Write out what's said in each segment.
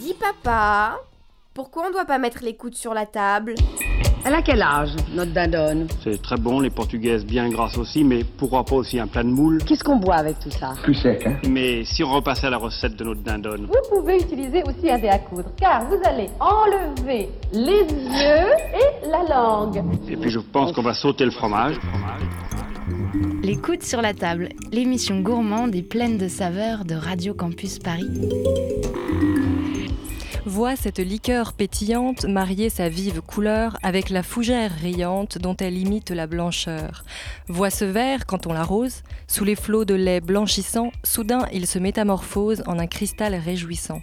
Dis papa, pourquoi on doit pas mettre les coudes sur la table? Elle a quel âge, notre dindonne C'est très bon, les portugaises bien grasses aussi, mais pourquoi pas aussi un plat de moule Qu'est-ce qu'on boit avec tout ça? Plus sec, hein? Mais si on repassait à la recette de notre dindonne Vous pouvez utiliser aussi un dé à coudre, car vous allez enlever les yeux et la langue. Et puis je pense qu'on va sauter le fromage. Les coudes sur la table, l'émission gourmande et pleine de saveurs de Radio Campus Paris. Vois cette liqueur pétillante marier sa vive couleur avec la fougère riante dont elle imite la blancheur. Vois ce verre quand on l'arrose, sous les flots de lait blanchissant, soudain il se métamorphose en un cristal réjouissant.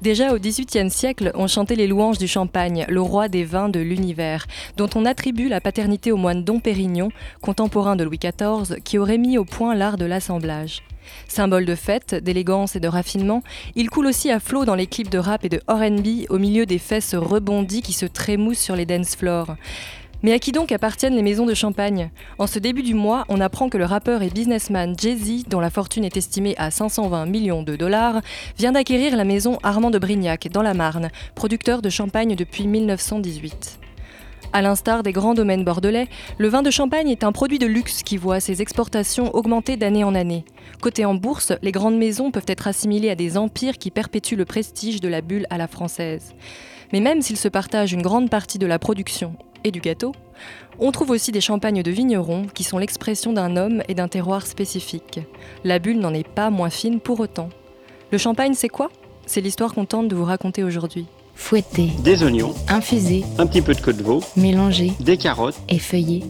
Déjà au XVIIIe siècle, on chantait les louanges du champagne, le roi des vins de l'univers, dont on attribue la paternité au moine Dom Pérignon, contemporain de Louis XIV, qui aurait mis au point l'art de l'assemblage. Symbole de fête, d'élégance et de raffinement, il coule aussi à flot dans les clips de rap et de RB au milieu des fesses rebondies qui se trémoussent sur les dance floors. Mais à qui donc appartiennent les maisons de champagne? En ce début du mois, on apprend que le rappeur et businessman Jay-Z, dont la fortune est estimée à 520 millions de dollars, vient d'acquérir la maison Armand de Brignac, dans la Marne, producteur de champagne depuis 1918. À l'instar des grands domaines bordelais, le vin de champagne est un produit de luxe qui voit ses exportations augmenter d'année en année. Côté en bourse, les grandes maisons peuvent être assimilées à des empires qui perpétuent le prestige de la bulle à la française. Mais même s'ils se partagent une grande partie de la production et du gâteau, on trouve aussi des champagnes de vignerons qui sont l'expression d'un homme et d'un terroir spécifique. La bulle n'en est pas moins fine pour autant. Le champagne, c'est quoi? C'est l'histoire qu'on tente de vous raconter aujourd'hui. Fouetté, Des oignons, infusé, un petit peu de queue de veau, mélangé des carottes. et feuillé.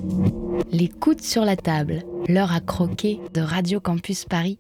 Les coudes sur la table, l'heure à croquer de Radio Campus Paris.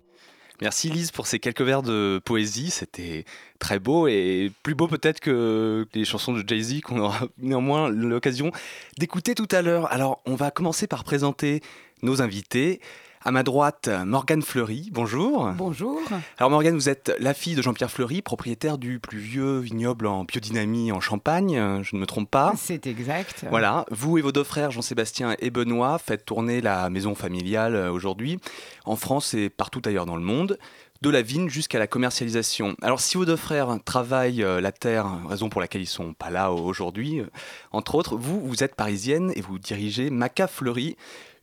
Merci Lise pour ces quelques vers de poésie, c'était très beau et plus beau peut-être que les chansons de Jay-Z qu'on aura néanmoins l'occasion d'écouter tout à l'heure. Alors on va commencer par présenter nos invités. À ma droite, Morgane Fleury, bonjour. Bonjour. Alors Morgane, vous êtes la fille de Jean-Pierre Fleury, propriétaire du plus vieux vignoble en biodynamie en Champagne, je ne me trompe pas. C'est exact. Voilà, vous et vos deux frères Jean-Sébastien et Benoît faites tourner la maison familiale euh, aujourd'hui, en France et partout ailleurs dans le monde, de la vigne jusqu'à la commercialisation. Alors si vos deux frères travaillent euh, la terre, raison pour laquelle ils sont pas là aujourd'hui, euh, entre autres, vous, vous êtes parisienne et vous dirigez Maca Fleury,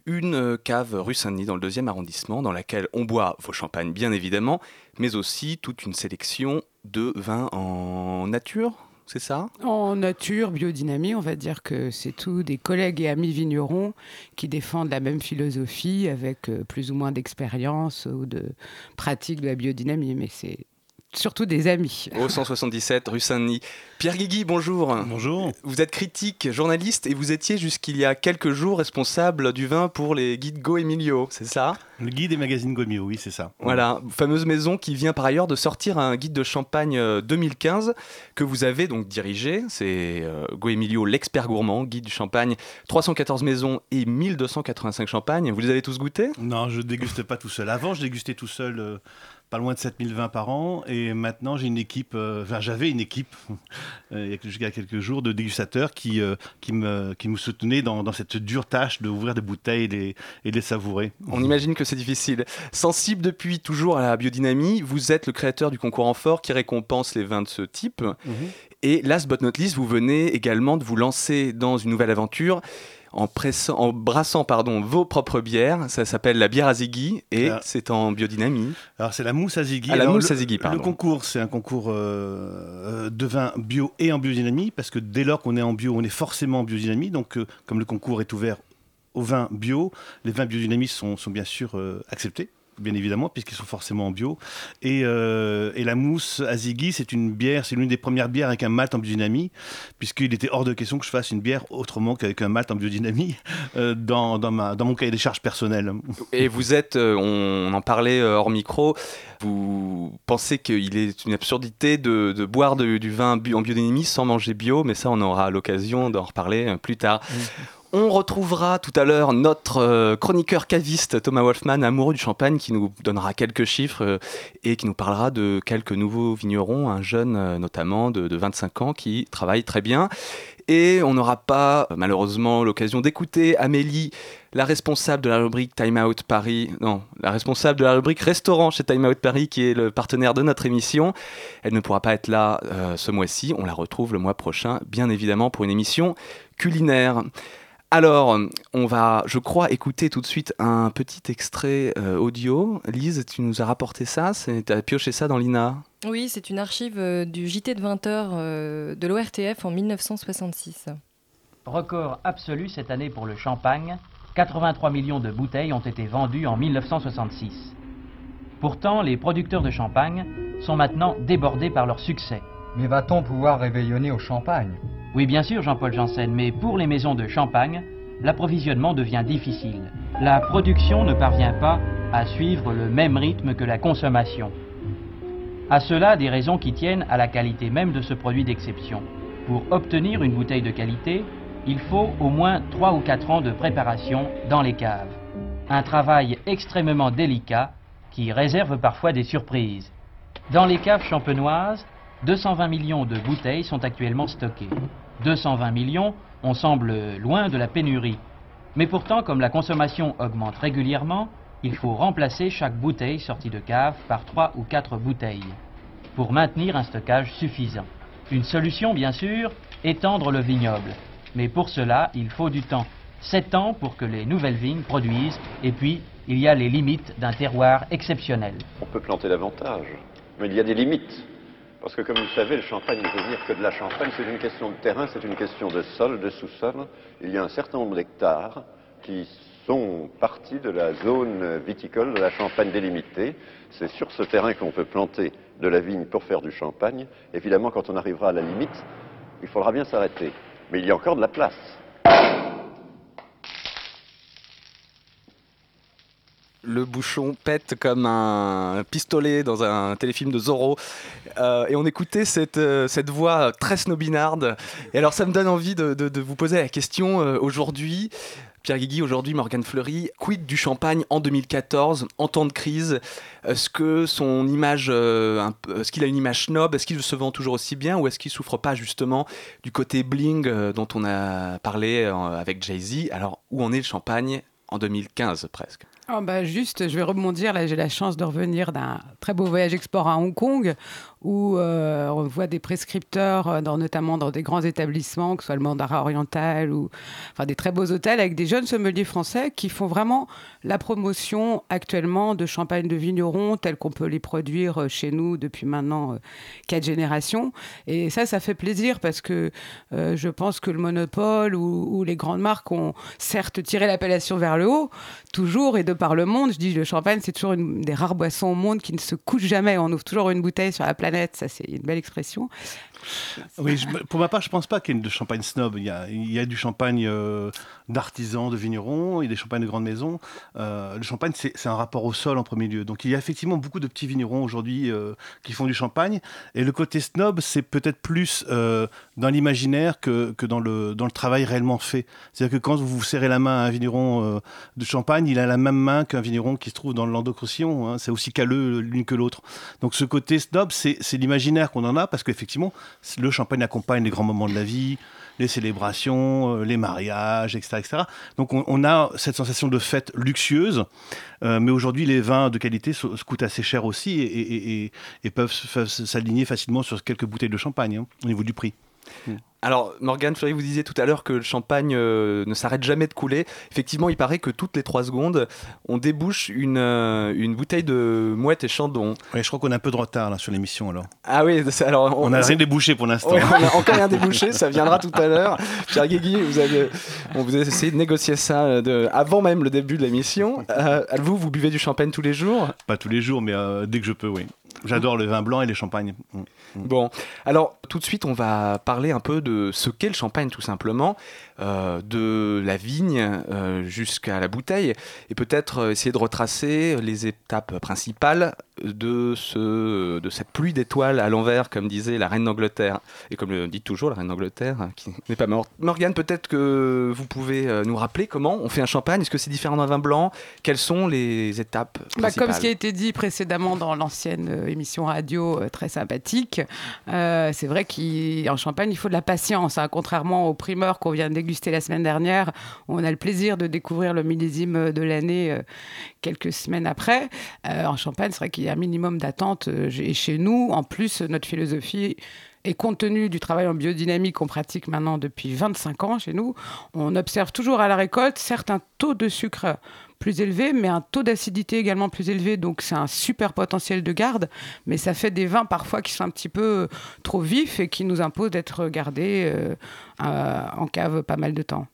une euh, cave rue Saint-Denis dans le deuxième arrondissement, dans laquelle on boit vos champagnes bien évidemment, mais aussi toute une sélection de vins en nature, c'est ça? En nature, biodynamie, on va dire que c'est tous des collègues et amis vignerons qui défendent la même philosophie avec euh, plus ou moins d'expérience ou de pratique de la biodynamie, mais c'est surtout des amis. Au 177 rue Saint-Denis. Pierre Guigui, bonjour. Bonjour. Vous êtes critique, journaliste et vous étiez jusqu'il y a quelques jours responsable du vin pour les guides Go Emilio, c'est ça? Le guide des magazines Gomio, oui, c'est ça. Voilà, fameuse maison qui vient par ailleurs de sortir un guide de champagne euh, 2015 que vous avez donc dirigé. C'est euh, Go Emilio, l'expert gourmand, guide du champagne, 314 maisons et 1285 champagnes. Vous les avez tous goûtés Non, je déguste pas tout seul. Avant, je dégustais tout seul euh, pas loin de 7020 par an. Et maintenant, j'ai une équipe, euh, enfin, j'avais une équipe, euh, il y a jusqu'à quelques jours, de dégustateurs qui, euh, qui, me, qui me soutenaient dans, dans cette dure tâche d'ouvrir des bouteilles et les, et les savourer. On imagine que c'est difficile. Sensible depuis toujours à la biodynamie, vous êtes le créateur du concours Amphore qui récompense les vins de ce type. Et last but not least, vous venez également de vous lancer dans une nouvelle aventure en, pressant, en brassant pardon, vos propres bières. Ça s'appelle la bière à Ziggy et Ah. c'est en biodynamie. Alors, c'est la mousse à Ziggy. Ah, la Alors, mousse le- à Ziggy, pardon. Le concours, c'est un concours euh, euh, de vin bio et en biodynamie, parce que dès lors qu'on est en bio, on est forcément en biodynamie. Donc, euh, comme le concours est ouvert aux vins bio, les vins biodynamiques sont, sont bien sûr euh, acceptés. Bien évidemment, puisqu'ils sont forcément en bio. Et, euh, et la mousse à Ziggy, c'est une bière, c'est l'une des premières bières avec un malt en biodynamie, puisqu'il était hors de question que je fasse une bière autrement qu'avec un malt en biodynamie euh, dans, dans, ma, dans mon cahier des charges personnel. Et vous êtes, euh, on en parlait hors micro, vous pensez qu'il est une absurdité de, de boire de- du vin en biodynamie sans manger bio, mais ça on aura l'occasion d'en reparler plus tard. On retrouvera tout à l'heure notre euh, chroniqueur caviste Thomas Wolfman, amoureux du champagne, qui nous donnera quelques chiffres euh, et qui nous parlera de quelques nouveaux vignerons, un jeune euh, notamment de, de 25 ans qui travaille très bien. Et on n'aura pas malheureusement l'occasion d'écouter Amélie, la responsable de la rubrique Time Out Paris, non, la responsable de la rubrique restaurant chez Time Out Paris, qui est le partenaire de notre émission. Elle ne pourra pas être là ce mois-ci, on la retrouve le mois prochain, bien évidemment, pour une émission culinaire. Alors, on va, je crois, écouter tout de suite un petit extrait euh, audio. Lise, tu nous as rapporté ça Tu as pioché ça dans l'INA Oui, c'est une archive euh, du JT de 20h euh, de l'ORTF en 1966. Record absolu cette année pour le champagne. 83 millions de bouteilles ont été vendues en 1966. Pourtant, les producteurs de champagne sont maintenant débordés par leur succès. Mais va-t-on pouvoir réveillonner au champagne? Oui, bien sûr, Jean-Paul Janssen, mais pour les maisons de champagne, l'approvisionnement devient difficile. La production ne parvient pas à suivre le même rythme que la consommation. À cela, des raisons qui tiennent à la qualité même de ce produit d'exception. Pour obtenir une bouteille de qualité, il faut au moins 3 ou 4 ans de préparation dans les caves. Un travail extrêmement délicat qui réserve parfois des surprises. Dans les caves champenoises, 220 millions de bouteilles sont actuellement stockées. 220 millions, on semble loin de la pénurie. Mais pourtant, comme la consommation augmente régulièrement, il faut remplacer chaque bouteille sortie de cave par 3 ou 4 bouteilles pour maintenir un stockage suffisant. Une solution, bien sûr, étendre le vignoble. Mais pour cela, il faut du temps. 7 ans pour que les nouvelles vignes produisent, et puis il y a les limites d'un terroir exceptionnel. On peut planter davantage, mais il y a des limites. Parce que comme vous le savez, le champagne ne peut venir que de la champagne, c'est une question de terrain, c'est une question de sol, de sous-sol. Il y a un certain nombre d'hectares qui sont partis de la zone viticole de la Champagne délimitée. C'est sur ce terrain qu'on peut planter de la vigne pour faire du champagne. Évidemment, quand on arrivera à la limite, il faudra bien s'arrêter. Mais il y a encore de la place. Le bouchon pète comme un pistolet dans un téléfilm de Zorro. Euh, et on écoutait cette, euh, cette voix très snobinarde. Et alors ça me donne envie de, de- vous poser la question euh, aujourd'hui. Pierre Guigui, aujourd'hui Morgane Fleury, quid du champagne en 2014, en temps de crise? Est-ce que son image, est-ce qu'il a une image snob? Est-ce qu'il se vend toujours aussi bien? Ou est-ce qu'il souffre pas justement du côté bling dont on a parlé avec Jay-Z? Alors où en est le champagne en 2015 presque? Oh bah juste, je vais rebondir. Là, j'ai la chance de revenir d'un très beau voyage export à Hong Kong où euh, on voit des prescripteurs, euh, notamment dans des grands établissements, que ce soit le Mandarin Oriental ou enfin, des très beaux hôtels, avec des jeunes sommeliers français qui font vraiment la promotion actuellement de champagne de vignerons tels qu'on peut les produire euh, chez nous depuis maintenant quatre générations. Et ça, ça fait plaisir parce que je pense que le monopole ou, ou les grandes marques ont certes tiré l'appellation vers le haut, toujours et de par le monde. Je dis le champagne, c'est toujours une des rares boissons au monde qui ne se couche jamais. On ouvre toujours une bouteille sur la planète. Ça, c'est une belle expression. Oui, pour ma part, je pense pas qu'il y ait de champagne snob. Il y a, du champagne euh, d'artisans, de vignerons, il y a des champagnes de grandes maisons. Euh, le champagne, c'est un rapport au sol en premier lieu. Donc il y a effectivement beaucoup de petits vignerons aujourd'hui euh, qui font du champagne. Et le côté snob, c'est peut-être plus dans l'imaginaire que, dans, le, travail réellement fait. C'est-à-dire que quand vous serrez la main à un vigneron de champagne, il a la même main qu'un vigneron qui se trouve dans le hein. C'est aussi calleux l'une que l'autre. Donc ce côté snob, c'est l'imaginaire qu'on en a parce qu'effectivement, le champagne accompagne les grands moments de la vie, les célébrations, euh, les mariages, etc. etc. Donc on, a cette sensation de fête luxueuse, euh, mais aujourd'hui les vins de qualité se, coûtent assez cher aussi et, peuvent s'aligner facilement sur quelques bouteilles de champagne hein, au niveau du prix. Alors, Morgane Fleury, vous disiez tout à l'heure que le champagne euh, ne s'arrête jamais de couler. Effectivement, il paraît que toutes les trois secondes, on débouche une, euh, une bouteille de mouette et chandon. Ouais, je crois qu'on a un peu de retard là, sur l'émission alors. Ah oui, alors On n'a rien débouché pour l'instant. Ouais, on n'a encore rien débouché, ça viendra tout à l'heure. Pierre Guégui, vous avez, on vous a essayé de négocier ça euh, de, avant même le début de l'émission. Euh, vous, vous buvez du champagne tous les jours? Pas tous les jours, mais euh, dès que je peux, oui. J'adore le vin blanc et les champagnes. Bon, alors tout de suite, on va parler un peu de ce qu'est le champagne, tout simplement, euh, de la vigne euh, jusqu'à la bouteille, et peut-être euh, essayer de retracer les étapes principales de, ce, de cette pluie d'étoiles à l'envers, comme disait la reine d'Angleterre, et comme le dit toujours la reine d'Angleterre, hein, qui n'est pas morte. Morgane, peut-être que vous pouvez nous rappeler comment on fait un champagne, est-ce que c'est différent d'un vin blanc? Quelles sont les étapes bah, Comme ce qui a été dit précédemment dans l'ancienne émission radio très sympathique, c'est vrai qu'en Champagne, il faut de la patience. Hein. Contrairement aux primeurs qu'on vient de la semaine dernière, on a le plaisir de découvrir le millésime de l'année euh, quelques semaines après. Euh, en Champagne, c'est vrai qu'il y a un minimum d'attente. et chez nous, en plus, notre philosophie et compte tenu du travail en biodynamie qu'on pratique maintenant depuis 25 ans chez nous, on observe toujours à la récolte certains taux de sucre plus élevé, mais un taux d'acidité également plus élevé. Donc c'est un super potentiel de garde, mais ça fait des vins parfois qui sont un petit peu euh, trop vifs et qui nous imposent d'être gardés euh, euh, en cave pas mal de temps.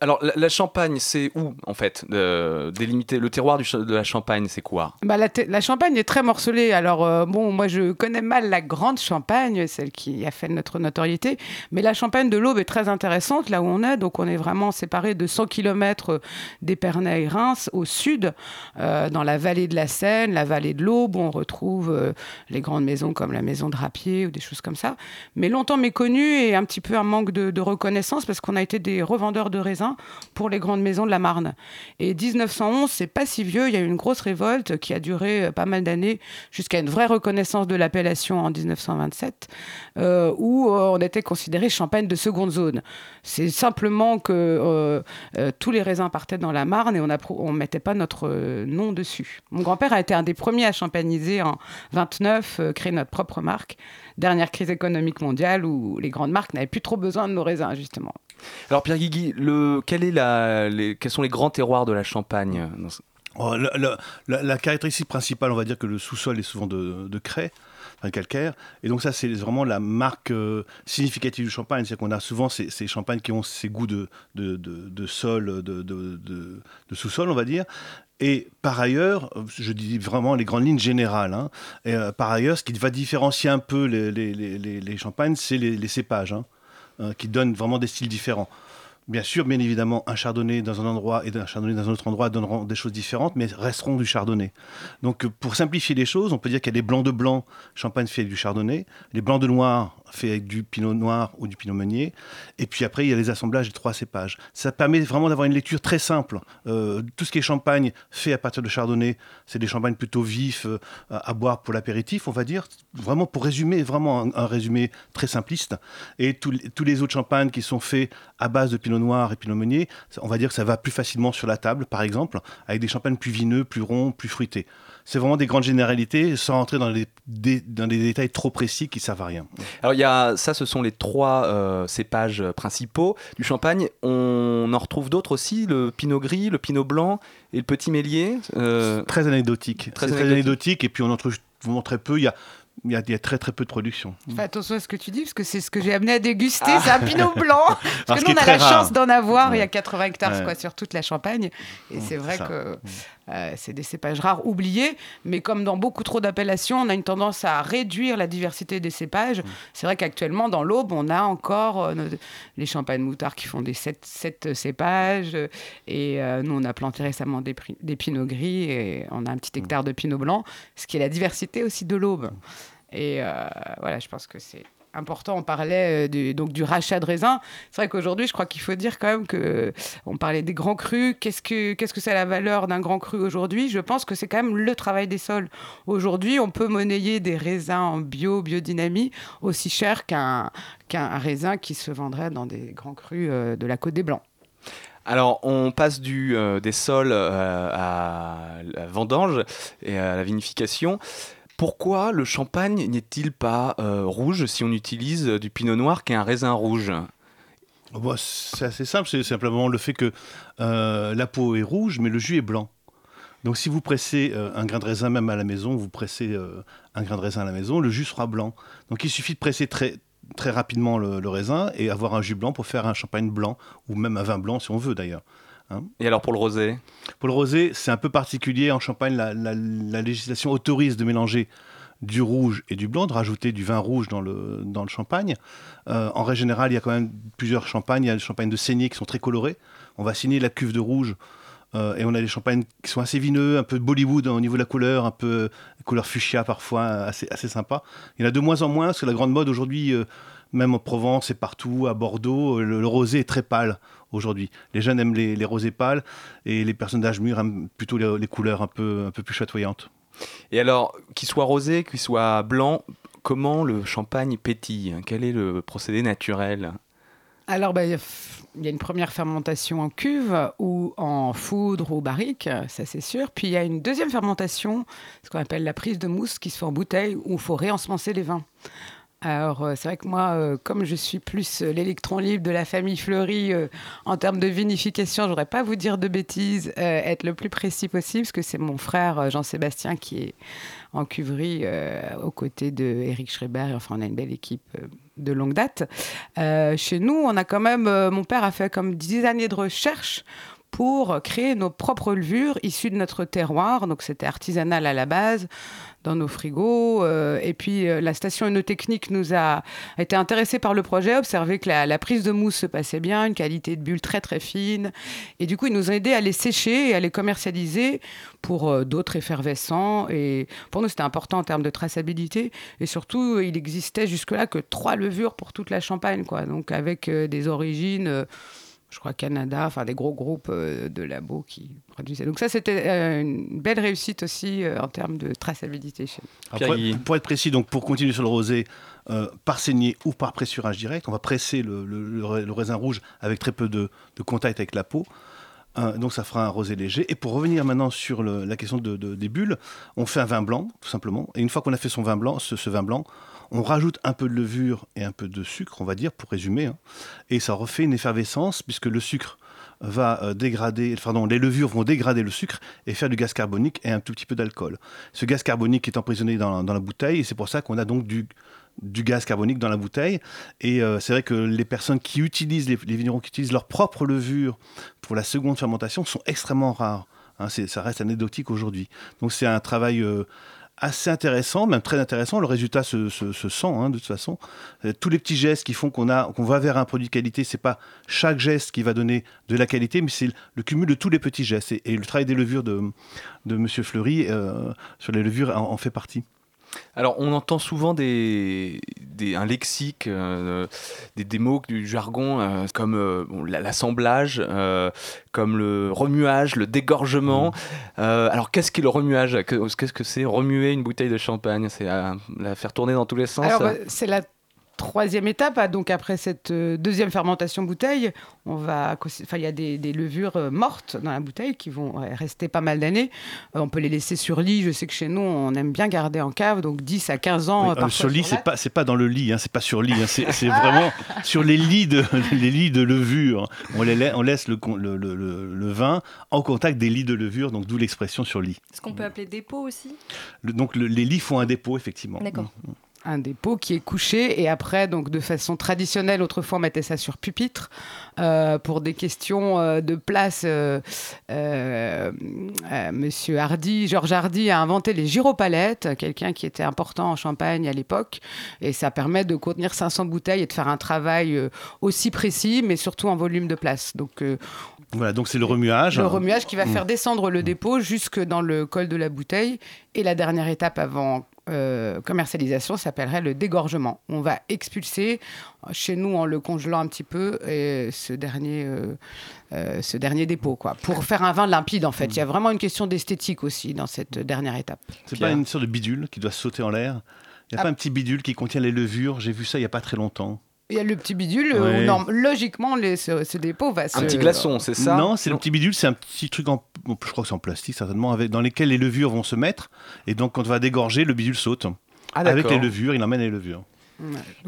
Alors, la, Champagne, c'est où, en fait Délimiter le terroir de la Champagne, c'est quoi? Bah, la, Champagne est très morcelée. Alors, bon, moi, je connais mal la grande Champagne, celle qui a fait notre notoriété. Mais la Champagne de l'Aube est très intéressante, là où on est. Donc, on est vraiment séparé de 100 km d'Épernay et Reims au sud, euh, dans la vallée de la Seine, la vallée de l'Aube, où on retrouve euh, les grandes maisons comme la maison de Rapier ou des choses comme ça. Mais longtemps méconnues et un petit peu un manque de, reconnaissance parce qu'on a été des revendeurs de raisins pour les grandes maisons de la Marne. Et 1911, c'est pas si vieux, il y a eu une grosse révolte qui a duré euh, pas mal d'années jusqu'à une vraie reconnaissance de l'appellation en 1927, où on était considéré champagne de seconde zone. C'est simplement que tous les raisins partaient dans la Marne et on on mettait pas notre euh, nom dessus. Mon grand-père a été un des premiers à champagniser en 29, euh, créer notre propre marque. Dernière crise économique mondiale où les grandes marques n'avaient plus trop besoin de nos raisins, justement. Alors Pierre Guigui, le, quel est la, quels sont les grands terroirs de la Champagne oh, la, caractéristique principale, on va dire que le sous-sol est souvent de, de craie calcaire. Et donc ça, c'est vraiment la marque euh, significative du champagne. C'est qu'on a souvent ces, champagnes qui ont ces goûts de, de, de, sol, de, de sous-sol, on va dire. Et par ailleurs, je dis vraiment les grandes lignes générales, hein, et, euh, par ailleurs, ce qui va différencier un peu les, les, les, les champagnes, c'est les, cépages, hein, qui donnent vraiment des styles différents. Bien sûr, bien évidemment, un chardonnay dans un endroit et un chardonnay dans un autre endroit donneront des choses différentes, mais resteront du chardonnay. Donc, pour simplifier les choses, on peut dire qu'il y a des blancs de blanc, champagne fait avec du chardonnay, les blancs de noir fait avec du pinot noir ou du pinot meunier, et puis après, il y a les assemblages des trois cépages. Ça permet vraiment d'avoir une lecture très simple. Euh, tout ce qui est champagne fait à partir de chardonnay, c'est des champagnes plutôt vifs euh, à boire pour l'apéritif, on va dire, vraiment pour résumer, vraiment un, résumé très simpliste. Et tous les autres champagnes qui sont faits à base de pinot Noir et Pinot Meunier, on va dire que ça va plus facilement sur la table, par exemple, avec des champagnes plus vineux, plus ronds, plus fruités. C'est vraiment des grandes généralités, sans rentrer dans, les, des, dans des détails trop précis qui servent à rien. Alors, il y a, ça, ce sont les trois euh, cépages principaux du champagne. On en retrouve d'autres aussi, le pinot gris, le pinot blanc et le petit mélier. Euh, très anecdotique. Très, très anecdotique. Et puis, on en trouve vraiment très peu. Il y a il y, a, très très peu de production. Fais attention à ce que tu dis, parce que c'est ce que j'ai amené à déguster, c'est un pinot blanc. parce que nous, on a la chance d'en avoir, il y a 80 hectares quoi, sur toute la Champagne. Et c'est vrai que euh, c'est des cépages rares, oubliés. Mais comme dans beaucoup trop d'appellations, on a une tendance à réduire la diversité des cépages. C'est vrai qu'actuellement, dans l'Aube, on a encore euh, les champagnes moutards qui font des 7, cépages. Et euh, nous, on a planté récemment des, des pinots gris et on a un petit hectare de pinot blanc, ce qui est la diversité aussi de l'Aube. Et euh, voilà, je pense que c'est important. On parlait euh, du, donc du rachat de raisins. C'est vrai qu'aujourd'hui, je crois qu'il faut dire quand même que on parlait des grands crus. Qu'est-ce que qu'est-ce que c'est la valeur d'un grand cru aujourd'hui? Je pense que c'est quand même le travail des sols. Aujourd'hui, on peut monnayer des raisins en bio, biodynamie aussi cher qu'un raisin qui se vendrait dans des grands crus euh, de la Côte des Blancs. Alors, on passe du, des sols à la vendange et à la vinification. Pourquoi le champagne n'est-il pas euh, rouge si on utilise du pinot noir qui est un raisin rouge? Bah, C'est assez simple, c'est simplement le fait que euh, la peau est rouge mais le jus est blanc. Donc si vous pressez euh, un grain de raisin même à la maison, vous pressez un grain de raisin à la maison, le jus sera blanc. Donc il suffit de presser très, très rapidement le raisin et avoir un jus blanc pour faire un champagne blanc ou même un vin blanc si on veut d'ailleurs. Hein. Et alors pour le rosé Pour le rosé, c'est un peu particulier. En Champagne, la, législation autorise de mélanger du rouge et du blanc, de rajouter du vin rouge dans le, dans le champagne. Euh, en règle générale, il y a quand même plusieurs champagnes. Il y a des champagnes de saignée qui sont très colorés. On va signer la cuve de rouge euh, et on a des champagnes qui sont assez vineux, un peu Bollywood au niveau de la couleur, un peu couleur fuchsia parfois, assez, assez sympa. Il y en a de moins en moins, parce que la grande mode aujourd'hui, euh, même en Provence et partout, à Bordeaux, le, le rosé est très pâle aujourd'hui. Les jeunes aiment les, les rosés pâles et les personnes d'âge mûr aiment plutôt les, les couleurs un peu, un peu plus chatoyantes. Et alors, qu'il soit rosé, qu'il soit blanc, comment le champagne pétille? Quel est le procédé naturel? Alors, ben, il y a une première fermentation en cuve ou en foudre ou barrique, ça c'est sûr. Puis il y a une deuxième fermentation, ce qu'on appelle la prise de mousse, qui se fait en bouteille, où il faut réensemencer les vins. Alors, euh, c'est vrai que moi, euh, comme je suis plus euh, l'électron libre de la famille Fleury en termes de vinification, je voudrais pas vous dire de bêtises, être le plus précis possible, parce que c'est mon frère Jean-Sébastien qui est en cuverie aux côtés de Eric Schreiber. Enfin, on a une belle équipe de longue date. Chez nous, on a quand même, mon père a fait comme 10 années de recherche pour créer nos propres levures issues de notre terroir. Donc c'était artisanal à la base, dans nos frigos. Euh, et puis euh, la station œnotechnique nous a été intéressée par le projet, observé que la, prise de mousse se passait bien, une qualité de bulle très très fine. Et du coup, ils nous ont aidés à les sécher et à les commercialiser pour euh, d'autres effervescents. Et pour nous, c'était important en termes de traçabilité. Et surtout, il existait jusque-là que trois levures pour toute la Champagne. Quoi. Donc avec des origines... je crois Canada, enfin des gros groupes euh, de labos qui produisaient. Donc ça, c'était euh, une belle réussite aussi euh, en termes de traçabilité chez nous. Alors, pour, être précis, donc pour continuer sur le rosé, euh, par saignée ou par pressurage direct, on va presser le, le- le ra- le raisin rouge avec très peu de, de contact avec la peau. Euh, donc ça fera un rosé léger. Et pour revenir maintenant sur le- la question de- de- des bulles, on fait un vin blanc, tout simplement. Et une fois qu'on a fait son vin blanc, ce, ce vin blanc, on rajoute un peu de levure et un peu de sucre, on va dire, pour résumer. hein. Et ça refait une effervescence, puisque le sucre va euh, dégrader, les levures vont dégrader le sucre et faire du gaz carbonique et un tout petit peu d'alcool. Ce gaz carbonique est emprisonné dans, la bouteille et c'est pour ça qu'on a donc du, gaz carbonique dans la bouteille. Et euh, c'est vrai que les personnes qui utilisent, les, les vignerons qui utilisent leur propre levure pour la seconde fermentation sont extrêmement rares. Hein, ça reste anecdotique aujourd'hui. Donc c'est un travail euh, assez intéressant, même très intéressant. Le résultat se, se- se sent hein, de toute façon. Euh, tous les petits gestes qui font qu'on a, qu'on va vers un produit de qualité, c'est pas chaque geste qui va donner de la qualité, mais c'est le, cumul de tous les petits gestes. Et, le travail des levures de, de Monsieur Fleury euh, sur les levures en fait partie. Alors, on entend souvent des, des- un lexique, euh, des, des mots du jargon euh, comme euh, bon, l'assemblage, comme le remuage, le dégorgement. Euh, alors, qu'est-ce qu'est le remuage? Que- Qu'est-ce que c'est? Remuer une bouteille de champagne C'est la faire tourner dans tous les sens? C'est la troisième étape. ah, Donc, après cette euh, deuxième fermentation bouteille, on va, enfin, il y a des, des levures euh, mortes dans la bouteille qui vont rester pas mal d'années. Euh, on peut les laisser sur lit. Je sais que chez nous, on aime bien garder en cave, donc 10 à 15 ans. Oui, parfois sur lit, c'est pas, c'est pas dans le lit, hein, c'est pas sur lit, hein, c'est c'est vraiment sur les lits de, les lits de levure. On, les on laisse le, le, le- le- le vin en contact des lits de levure, donc d'où l'expression sur lit. Ce qu'on peut appeler dépôt aussi? Le- donc le- les lits font un dépôt, effectivement. D'accord. Un dépôt qui est couché et après donc de façon traditionnelle autrefois on mettait ça sur pupitre euh, pour des questions euh, de place euh, monsieur Hardy Georges Hardy a inventé les gyropalettes quelqu'un qui était important en Champagne à l'époque et ça permet de contenir 500 bouteilles et de faire un travail aussi précis mais surtout en volume de place donc Voilà, donc c'est le remuage. le remuage qui va Mm. faire descendre le dépôt jusque dans le col de la bouteille. Et la dernière étape avant euh, commercialisation s'appellerait le dégorgement. On va expulser, chez nous en le congelant un petit peu, et ce dernier, euh, euh, ce dernier dépôt, quoi, pour faire un vin limpide en fait. Il y a vraiment une question d'esthétique aussi dans cette dernière étape. C'est pas une sorte de bidule qui doit sauter en l'air? Il n'y a Ah. pas un petit bidule qui contient les levures? J'ai vu ça il n'y a pas très longtemps. Il y a le petit bidule, norm- logiquement, les- ce, ce dépôt va se... Non, c'est le petit bidule, c'est un petit truc en, je crois que c'est en plastique certainement, avec, dans lesquels les levures vont se mettre. Et donc quand on va dégorger, le bidule saute. Ah, avec les levures, il emmène les levures.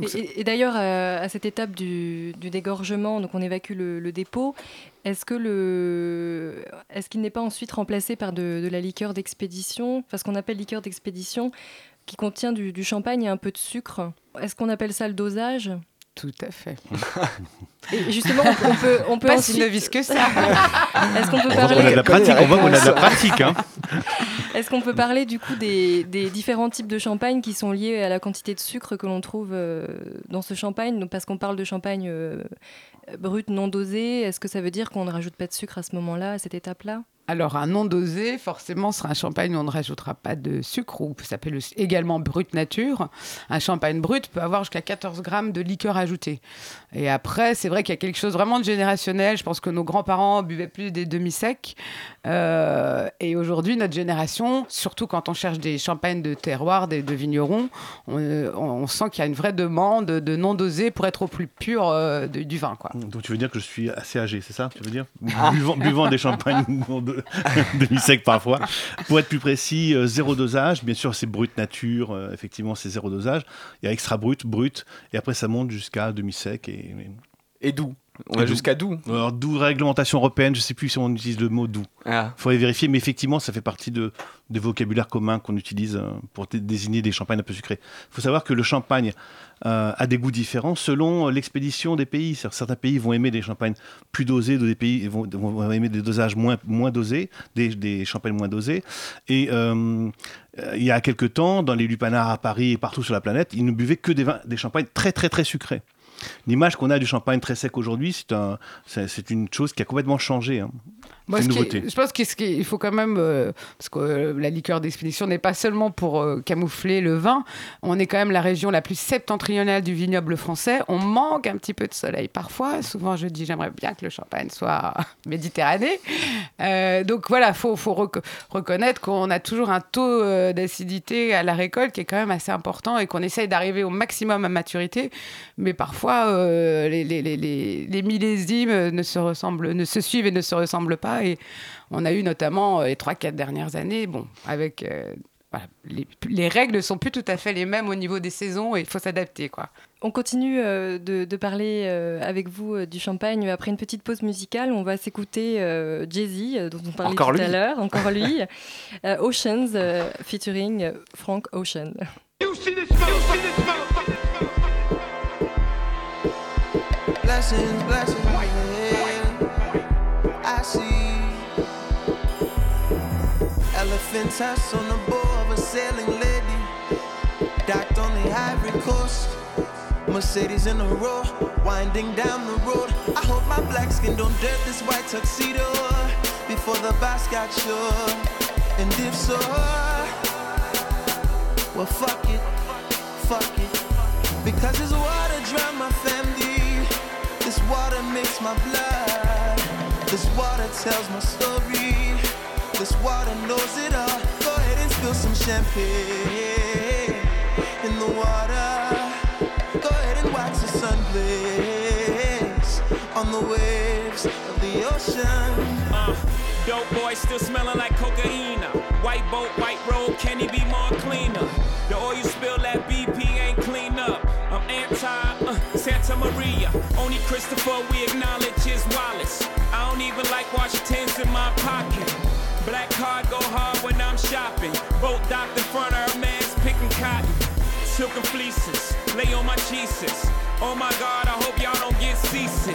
Et, et- et d'ailleurs, euh, à cette étape du, du dégorgement, donc on évacue le, le dépôt, est-ce que le, est-ce qu'il n'est pas ensuite remplacé par de, de la liqueur d'expédition, enfin ce qu'on appelle liqueur d'expédition, qui contient du, du champagne et un peu de sucre Est-ce qu'on appelle ça le dosage? Tout à fait. Et justement, on peut, on peut Pas ensuite... si novice que ça. Est-ce qu'on peut On a parler de la pratique, on voit qu'on a de la pratique. hein. Est-ce qu'on peut parler du coup des, des, différents types de champagne qui sont liés à la quantité de sucre que l'on trouve euh, dans ce champagne? Donc, Parce qu'on parle de champagne euh, brut non dosé, est-ce que ça veut dire qu'on ne rajoute pas de sucre à ce moment-là, à cette étape-là? Alors, un non dosé, forcément, sera un champagne où on ne rajoutera pas de sucre, ou ça s'appelle également brut nature. Un champagne brut peut avoir jusqu'à 14 grammes de liqueur ajoutée. Et après, c'est vrai qu'il y a quelque chose vraiment de générationnel. Je pense que nos grands-parents buvaient plus des demi-secs. Euh, et aujourd'hui, notre génération, surtout quand on cherche des champagnes de terroir, des, de vignerons, on, sent qu'il y a une vraie demande de non dosé pour être au plus pur euh, du vin. Quoi. Donc, tu veux dire que je suis assez âgé, c'est ça Tu veux dire? Buvant, buvant des champagnes demi-sec parfois. Pour être plus précis, euh, zéro dosage. Bien sûr, c'est brut nature. Euh, effectivement, c'est zéro dosage. Il y a extra brut, brut. Et après, ça monte jusqu'à demi-sec. Et, et doux. On va jusqu'à doux. Alors, doux, réglementation européenne, je ne sais plus si on utilise le mot doux. Il ah. faudrait vérifier, mais effectivement, ça fait partie de, des vocabulaires communs qu'on utilise euh, pour désigner des champagnes un peu sucrés. Il faut savoir que le champagne euh, a des goûts différents selon l'expédition des pays. Certains pays vont aimer des champagnes plus dosés, d'autres pays vont, aimer des dosages moins, moins dosés, des, champagnes moins dosés. Et euh, il y a quelques temps, dans les lupanards à Paris et partout sur la planète, ils ne buvaient que des, vins, des champagnes très très très sucrés. L'image qu'on a du champagne très sec aujourd'hui, c'est un, une chose qui a complètement changé. Hein. Moi, je pense qu'il faut quand même, euh, parce que euh, la liqueur d'expédition n'est pas seulement pour euh, camoufler le vin, on est quand même la région la plus septentrionale du vignoble français. On manque un petit peu de soleil parfois. Souvent, je dis, j'aimerais bien que le champagne soit méditerranéen. donc voilà, il faut, faut reconnaître qu'on a toujours un taux d'acidité à la récolte qui est quand même assez important et qu'on essaye d'arriver au maximum à maturité. Mais parfois, les, les, les, les, millésimes ne se, ressemblent, ne se suivent et ne se ressemblent pas. Et on a eu notamment euh, les 3-4 dernières années, bon, avec. Euh, les, règles ne sont plus tout à fait les mêmes au niveau des saisons et il faut s'adapter. quoi. On continue euh, de, parler avec vous du champagne après une petite pause musicale. On va s'écouter Jay-Z, dont on parlait tout à l'heure, encore lui. Oceans, featuring Frank Ocean. Elephant tusk on the bow of a sailing lady. Docked on the Ivory Coast. Mercedes in a row, winding down the road. I hope my black skin don't dirt this white tuxedo before the boss got sure. And if so, well, fuck it, fuck it. Because this water drown my family. This water makes my blood. This water tells my story. This water knows it all. Go ahead and spill some champagne in the water. Go ahead and wax the sun blaze on the waves of the ocean. Uh, dope boy still smelling like cocaine. White boat, white road, can he be more cleaner? The oil spill that BP ain't clean up. I'm anti uh, Santa Maria. Only Christopher we acknowledge his Wallace. I don't even like Washington's in my pocket. Black card go hard when I'm shopping. Boat docked in front of her man's picking cotton. Silken fleeces, lay on my Jesus. Oh my God, I hope y'all don't get seasick.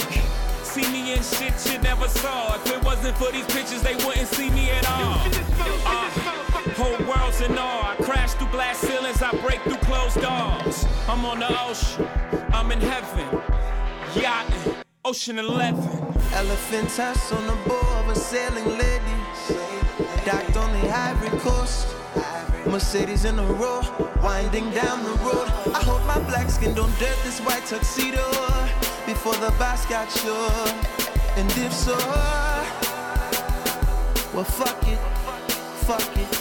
See me in shit you never saw. If it wasn't for these pictures, they wouldn't see me at all. Uh, whole world's in awe. I crash through glass ceilings, I break through closed doors. I'm on the ocean, I'm in heaven. Yachting, ocean 11. Elephant tusk on the bow of a sailing lady docked on the Ivory Coast. Mercedes in a row, winding down the road. I hope my black skin don't dirt this white tuxedo before the boss got sure. And if so, well, fuck it, fuck it.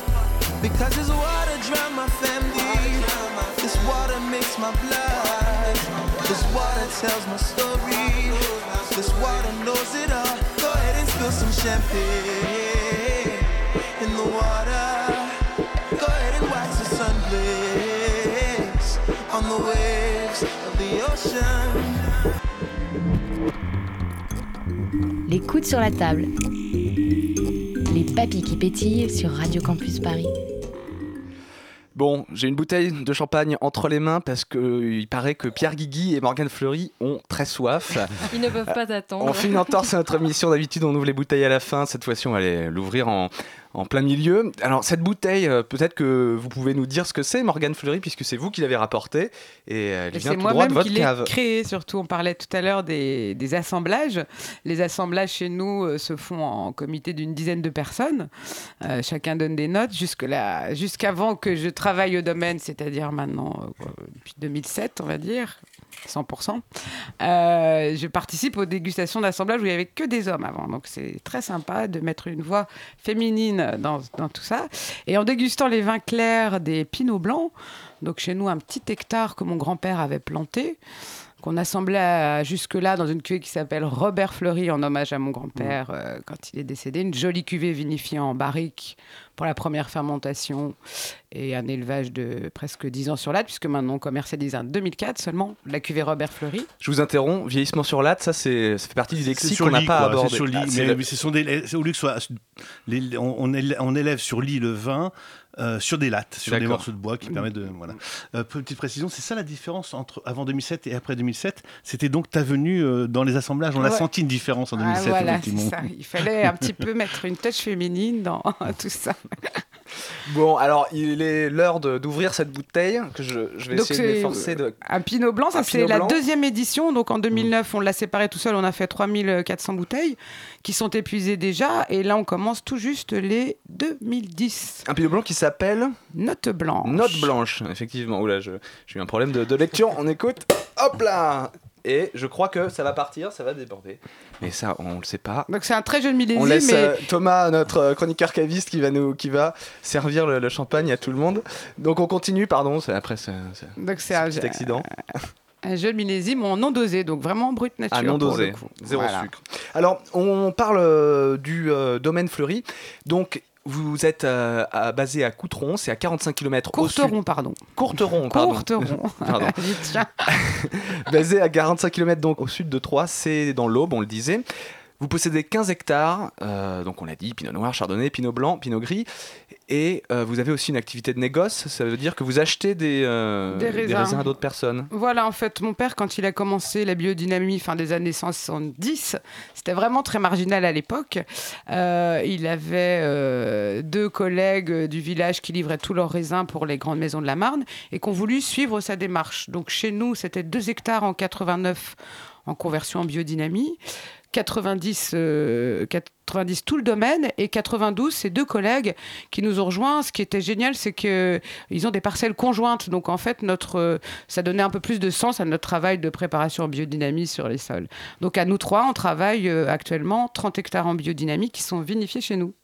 Because this water drown my family. This water makes my blood. This water tells my story. This water knows it all. Go ahead and spill some champagne. Les coudes sur la table. Les papilles qui pétillent sur Radio Campus Paris. Bon, j'ai une bouteille de champagne entre les mains parce qu'il paraît que Pierre Guigui et Morgane Fleury ont très soif. Ils ne peuvent pas attendre. On fait une entorse à notre émission. D'habitude, on ouvre les bouteilles à la fin. Cette fois-ci, on va l'ouvrir en, en plein milieu. Alors cette bouteille, euh, peut-être que vous pouvez nous dire ce que c'est, Morgane Fleury, puisque c'est vous qui l'avez rapportée et euh, elle Et vient C'est tout droit de votre qui cave. créé, surtout. On parlait tout à l'heure des, des assemblages. Les assemblages chez nous euh, se font en comité d'une dizaine de personnes. Euh, chacun donne des notes. Jusque là, jusqu'avant que je travaille au domaine, c'est-à-dire maintenant euh, depuis 2007, on va dire. 100%. Euh, je participe aux dégustations d'assemblage où il n'y avait que des hommes avant. Donc c'est très sympa de mettre une voix féminine dans, dans tout ça. Et en dégustant les vins clairs des pinots blancs, donc chez nous un petit hectare que mon grand-père avait planté, qu'on assemblait jusque-là dans une cuvée qui s'appelle Robert Fleury en hommage à mon grand-père euh, quand il est décédé. Une jolie cuvée vinifiée en barrique pour la première fermentation et un élevage de presque 10 ans sur latte, puisque maintenant on commercialise en 2004 seulement la cuvée Robert Fleury. Je vous interromps, vieillissement sur latte, ça, c'est, ça fait partie du C'est lexique sur qu'on n'a pas abordé. C'est sur lit, Ah, c'est mais, le- mais ce sont des, c'est au lieu que soit, les- on, on élève, on élève sur lit le vin euh, sur des lattes, sur des morceaux de bois qui permettent de voilà. Euh, petite précision, c'est ça la différence entre avant 2007 et après 2007. C'était donc ta venue euh, dans les assemblages. On a senti une différence en Ah, 2007 voilà, c'est effectivement. ça. Il fallait un petit peu mettre une touche féminine dans tout ça. Bon, alors il est l'heure de- d'ouvrir cette bouteille que je, je vais Donc, essayer de m'efforcer de. Un Pinot Blanc, ça c'est la deuxième édition. Donc en 2009, on l'a séparé tout seul, on a fait 3400 bouteilles qui sont épuisées déjà. Et là, on commence tout juste les 2010. Un pinot blanc qui s'appelle Note blanche. Note blanche, effectivement. Oula, j'ai eu un problème de, de lecture. On écoute. Hop là Et je crois que ça va partir, ça va déborder. Mais ça, on le sait pas. Donc c'est un très jeune millésime. On laisse mais... euh, Thomas, notre euh, chroniqueur caviste, qui va, nous, qui va servir le, le champagne à tout le monde. Donc on continue, pardon, c'est après c'est Donc c'est un un, petit un jeune millésime en non dosé, donc vraiment brut nature. Ah, non dosé, zéro Voilà. sucre. Alors, on parle euh, du euh, domaine Fleury. Donc, vous êtes euh, à- basé à Coutron, c'est à 45 km au sud. Pardon. Courteron, pardon. Courteron. Pardon. Basé à 45 km donc au sud de Troyes, c'est dans l'Aube, on le disait. Vous possédez 15 hectares, euh, donc on l'a dit, pinot noir, chardonnay, pinot blanc, pinot gris, et euh, vous avez aussi une activité de négoce, ça veut dire que vous achetez des, euh, Des raisins. à d'autres personnes. Voilà, en fait, mon père, quand il a commencé la biodynamie fin des années 70, c'était vraiment très marginal à l'époque. Euh, il avait deux collègues du village qui livraient tous leurs raisins pour les grandes maisons de la Marne et qui ont voulu suivre sa démarche. Donc chez nous, c'était 2 hectares en 89 en conversion en biodynamie. 90, euh, 90 tout le domaine et 92 c'est deux collègues qui nous ont rejoints. Ce qui était génial, c'est que ils ont des parcelles conjointes. Donc en fait, notre, euh, ça donnait un peu plus de sens à notre travail de préparation en biodynamie sur les sols. Donc à nous trois, on travaille euh, actuellement 30 hectares en biodynamie qui sont vinifiés chez nous.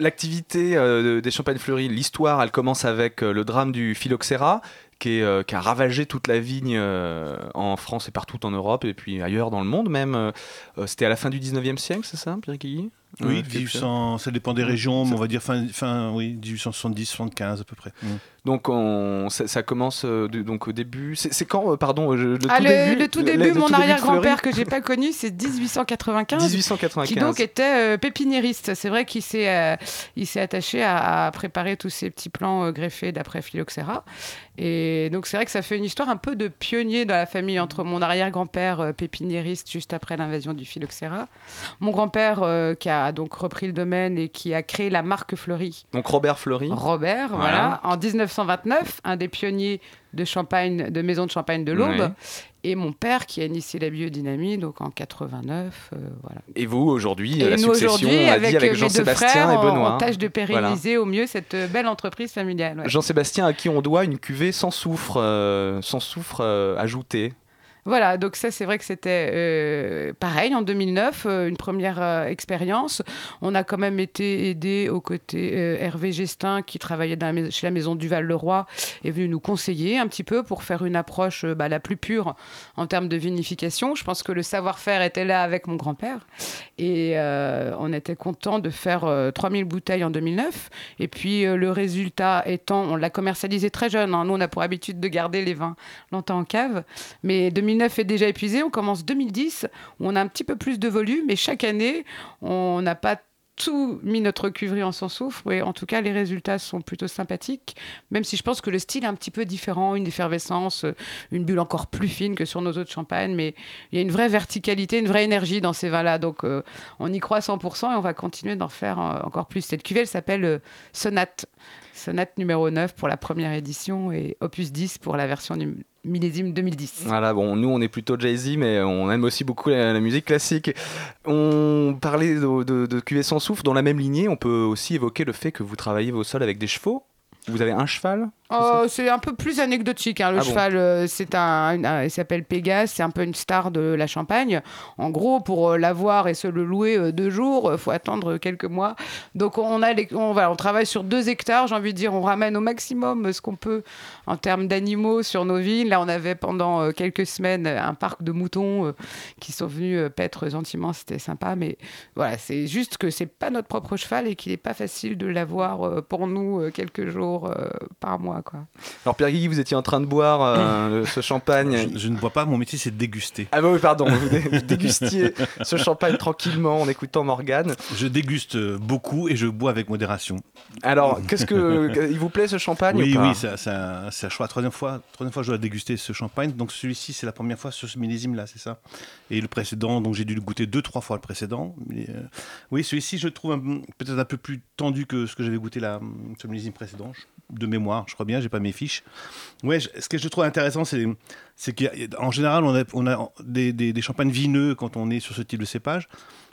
L'activité euh, des champagnes fleuries, l'histoire, elle commence avec euh, le drame du phylloxéra, qui, est, euh, qui a ravagé toute la vigne euh, en France et partout en Europe, et puis ailleurs dans le monde même. Euh, C'était à la fin du 19e siècle, c'est ça, Pierre Guilly? Oui, Euh, quelque 1800, ça dépend des régions, mais on va dire fin, fin oui, 1870, 75 à peu près. Donc on, ça, ça commence euh, de- donc au début. C'est quand, euh, pardon, je- le tout Ah, le, début le tout le- début, le mon tout début de arrière-grand-père que j'ai pas connu, c'est 1895. 1895. Qui donc était euh, pépiniériste. C'est vrai qu'il s'est euh, il s'est attaché à, à préparer tous ces petits plans euh, greffés d'après phylloxéra. Et donc c'est vrai que ça fait une histoire un peu de pionnier dans la famille entre mon arrière-grand-père euh, pépiniériste juste après l'invasion du phylloxéra, mon grand-père euh, qui a donc repris le domaine et qui a créé la marque Fleury. Donc Robert Fleury. Robert, voilà. Voilà. En 1929, un des pionniers de champagne, de maison de champagne de l'Aube. Ouais. Et mon père qui a initié la biodynamie, donc en 89, euh, voilà. Et vous aujourd'hui, la nous succession, aujourd'hui, on a avec, dit Jean-Sébastien et Benoît. on tâche de Voilà. pérenniser au mieux cette euh, belle entreprise familiale. ouais. Jean-Sébastien à qui on doit une cuvée sans soufre, euh, sans soufre euh, ajouté. Voilà, donc ça c'est vrai que c'était euh, pareil en 2009, euh, une première euh, expérience. On a quand même été aidé aux côtés Hervé Gestin qui travaillait chez la maison Duval-le-Roi est venu nous conseiller un petit peu pour faire une approche bah, la plus pure en termes de vinification. Je pense que le savoir-faire était là avec mon grand-père et on était content de faire euh, 3000 bouteilles en 2009 et puis le résultat étant, on l'a commercialisé très jeune. hein. Nous on a pour habitude de garder les vins longtemps en cave, mais 2009 est déjà épuisé. On commence 2010 où on a un petit peu plus de volume et chaque année on n'a pas tout mis notre cuivrerie en son souffle. Et en tout cas, les résultats sont plutôt sympathiques, même si je pense que le style est un petit peu différent, une effervescence, une bulle encore plus fine que sur nos autres champagnes, mais il y a une vraie verticalité, une vraie énergie dans ces vins-là. Donc euh, on y croit 100% et on va continuer d'en faire euh, encore plus. Cette cuvée, elle s'appelle euh, Sonate. Sonate numéro 9 pour la première édition et Opus 10 pour la version du millésime 2010. Voilà, bon, nous on est plutôt Jay-Z, mais on aime aussi beaucoup la, musique classique. On parlait de, de, sans souffle. Dans la même lignée, on peut aussi évoquer le fait que vous travaillez vos sols avec des chevaux. Vous avez un cheval? Oh, c'est un peu plus anecdotique. hein. Le Ah cheval, euh, c'est un, un- il s'appelle Pégase, c'est un peu une star de la Champagne. En gros, pour euh, l'avoir et se le louer euh, deux jours, il faut attendre quelques mois. Donc on a, les- on, voilà, on travaille sur deux hectares. J'ai envie de dire, on ramène au maximum euh, ce qu'on peut en termes d'animaux sur nos vignes. Là, on avait pendant euh, quelques semaines un parc de moutons euh, qui sont venus euh, paître gentiment. C'était sympa, mais voilà, c'est juste que c'est pas notre propre cheval et qu'il n'est pas facile de l'avoir euh, pour nous euh, quelques jours euh, par mois, quoi. Alors Pierre Guigui, vous étiez en train de boire euh, ce champagne. Je, je ne bois pas, mon métier c'est de déguster. Ah bah oui, pardon, vous dé- vous dégustiez ce champagne tranquillement en écoutant Morgane. Je déguste euh, beaucoup et je bois avec modération. Alors, qu'est-ce que il vous plaît ce champagne Oui, ou pas oui, c'est un, un choix. Troisième fois, troisième fois, je dois déguster ce champagne. Donc celui-ci, c'est la première fois sur ce millésime-là, c'est ça. Et le précédent, donc j'ai dû le goûter deux, trois fois le précédent. Mais, euh, oui, celui-ci, je le trouve un- peut-être un peu plus tendu que ce que j'avais goûté là, le millésime précédent. Je- De mémoire, je crois bien, j'ai pas mes fiches. Ouais, ce que je trouve intéressant, c'est c'est qu'en général, on a, des, des- champagnes vineux quand on est sur ce type de cépage.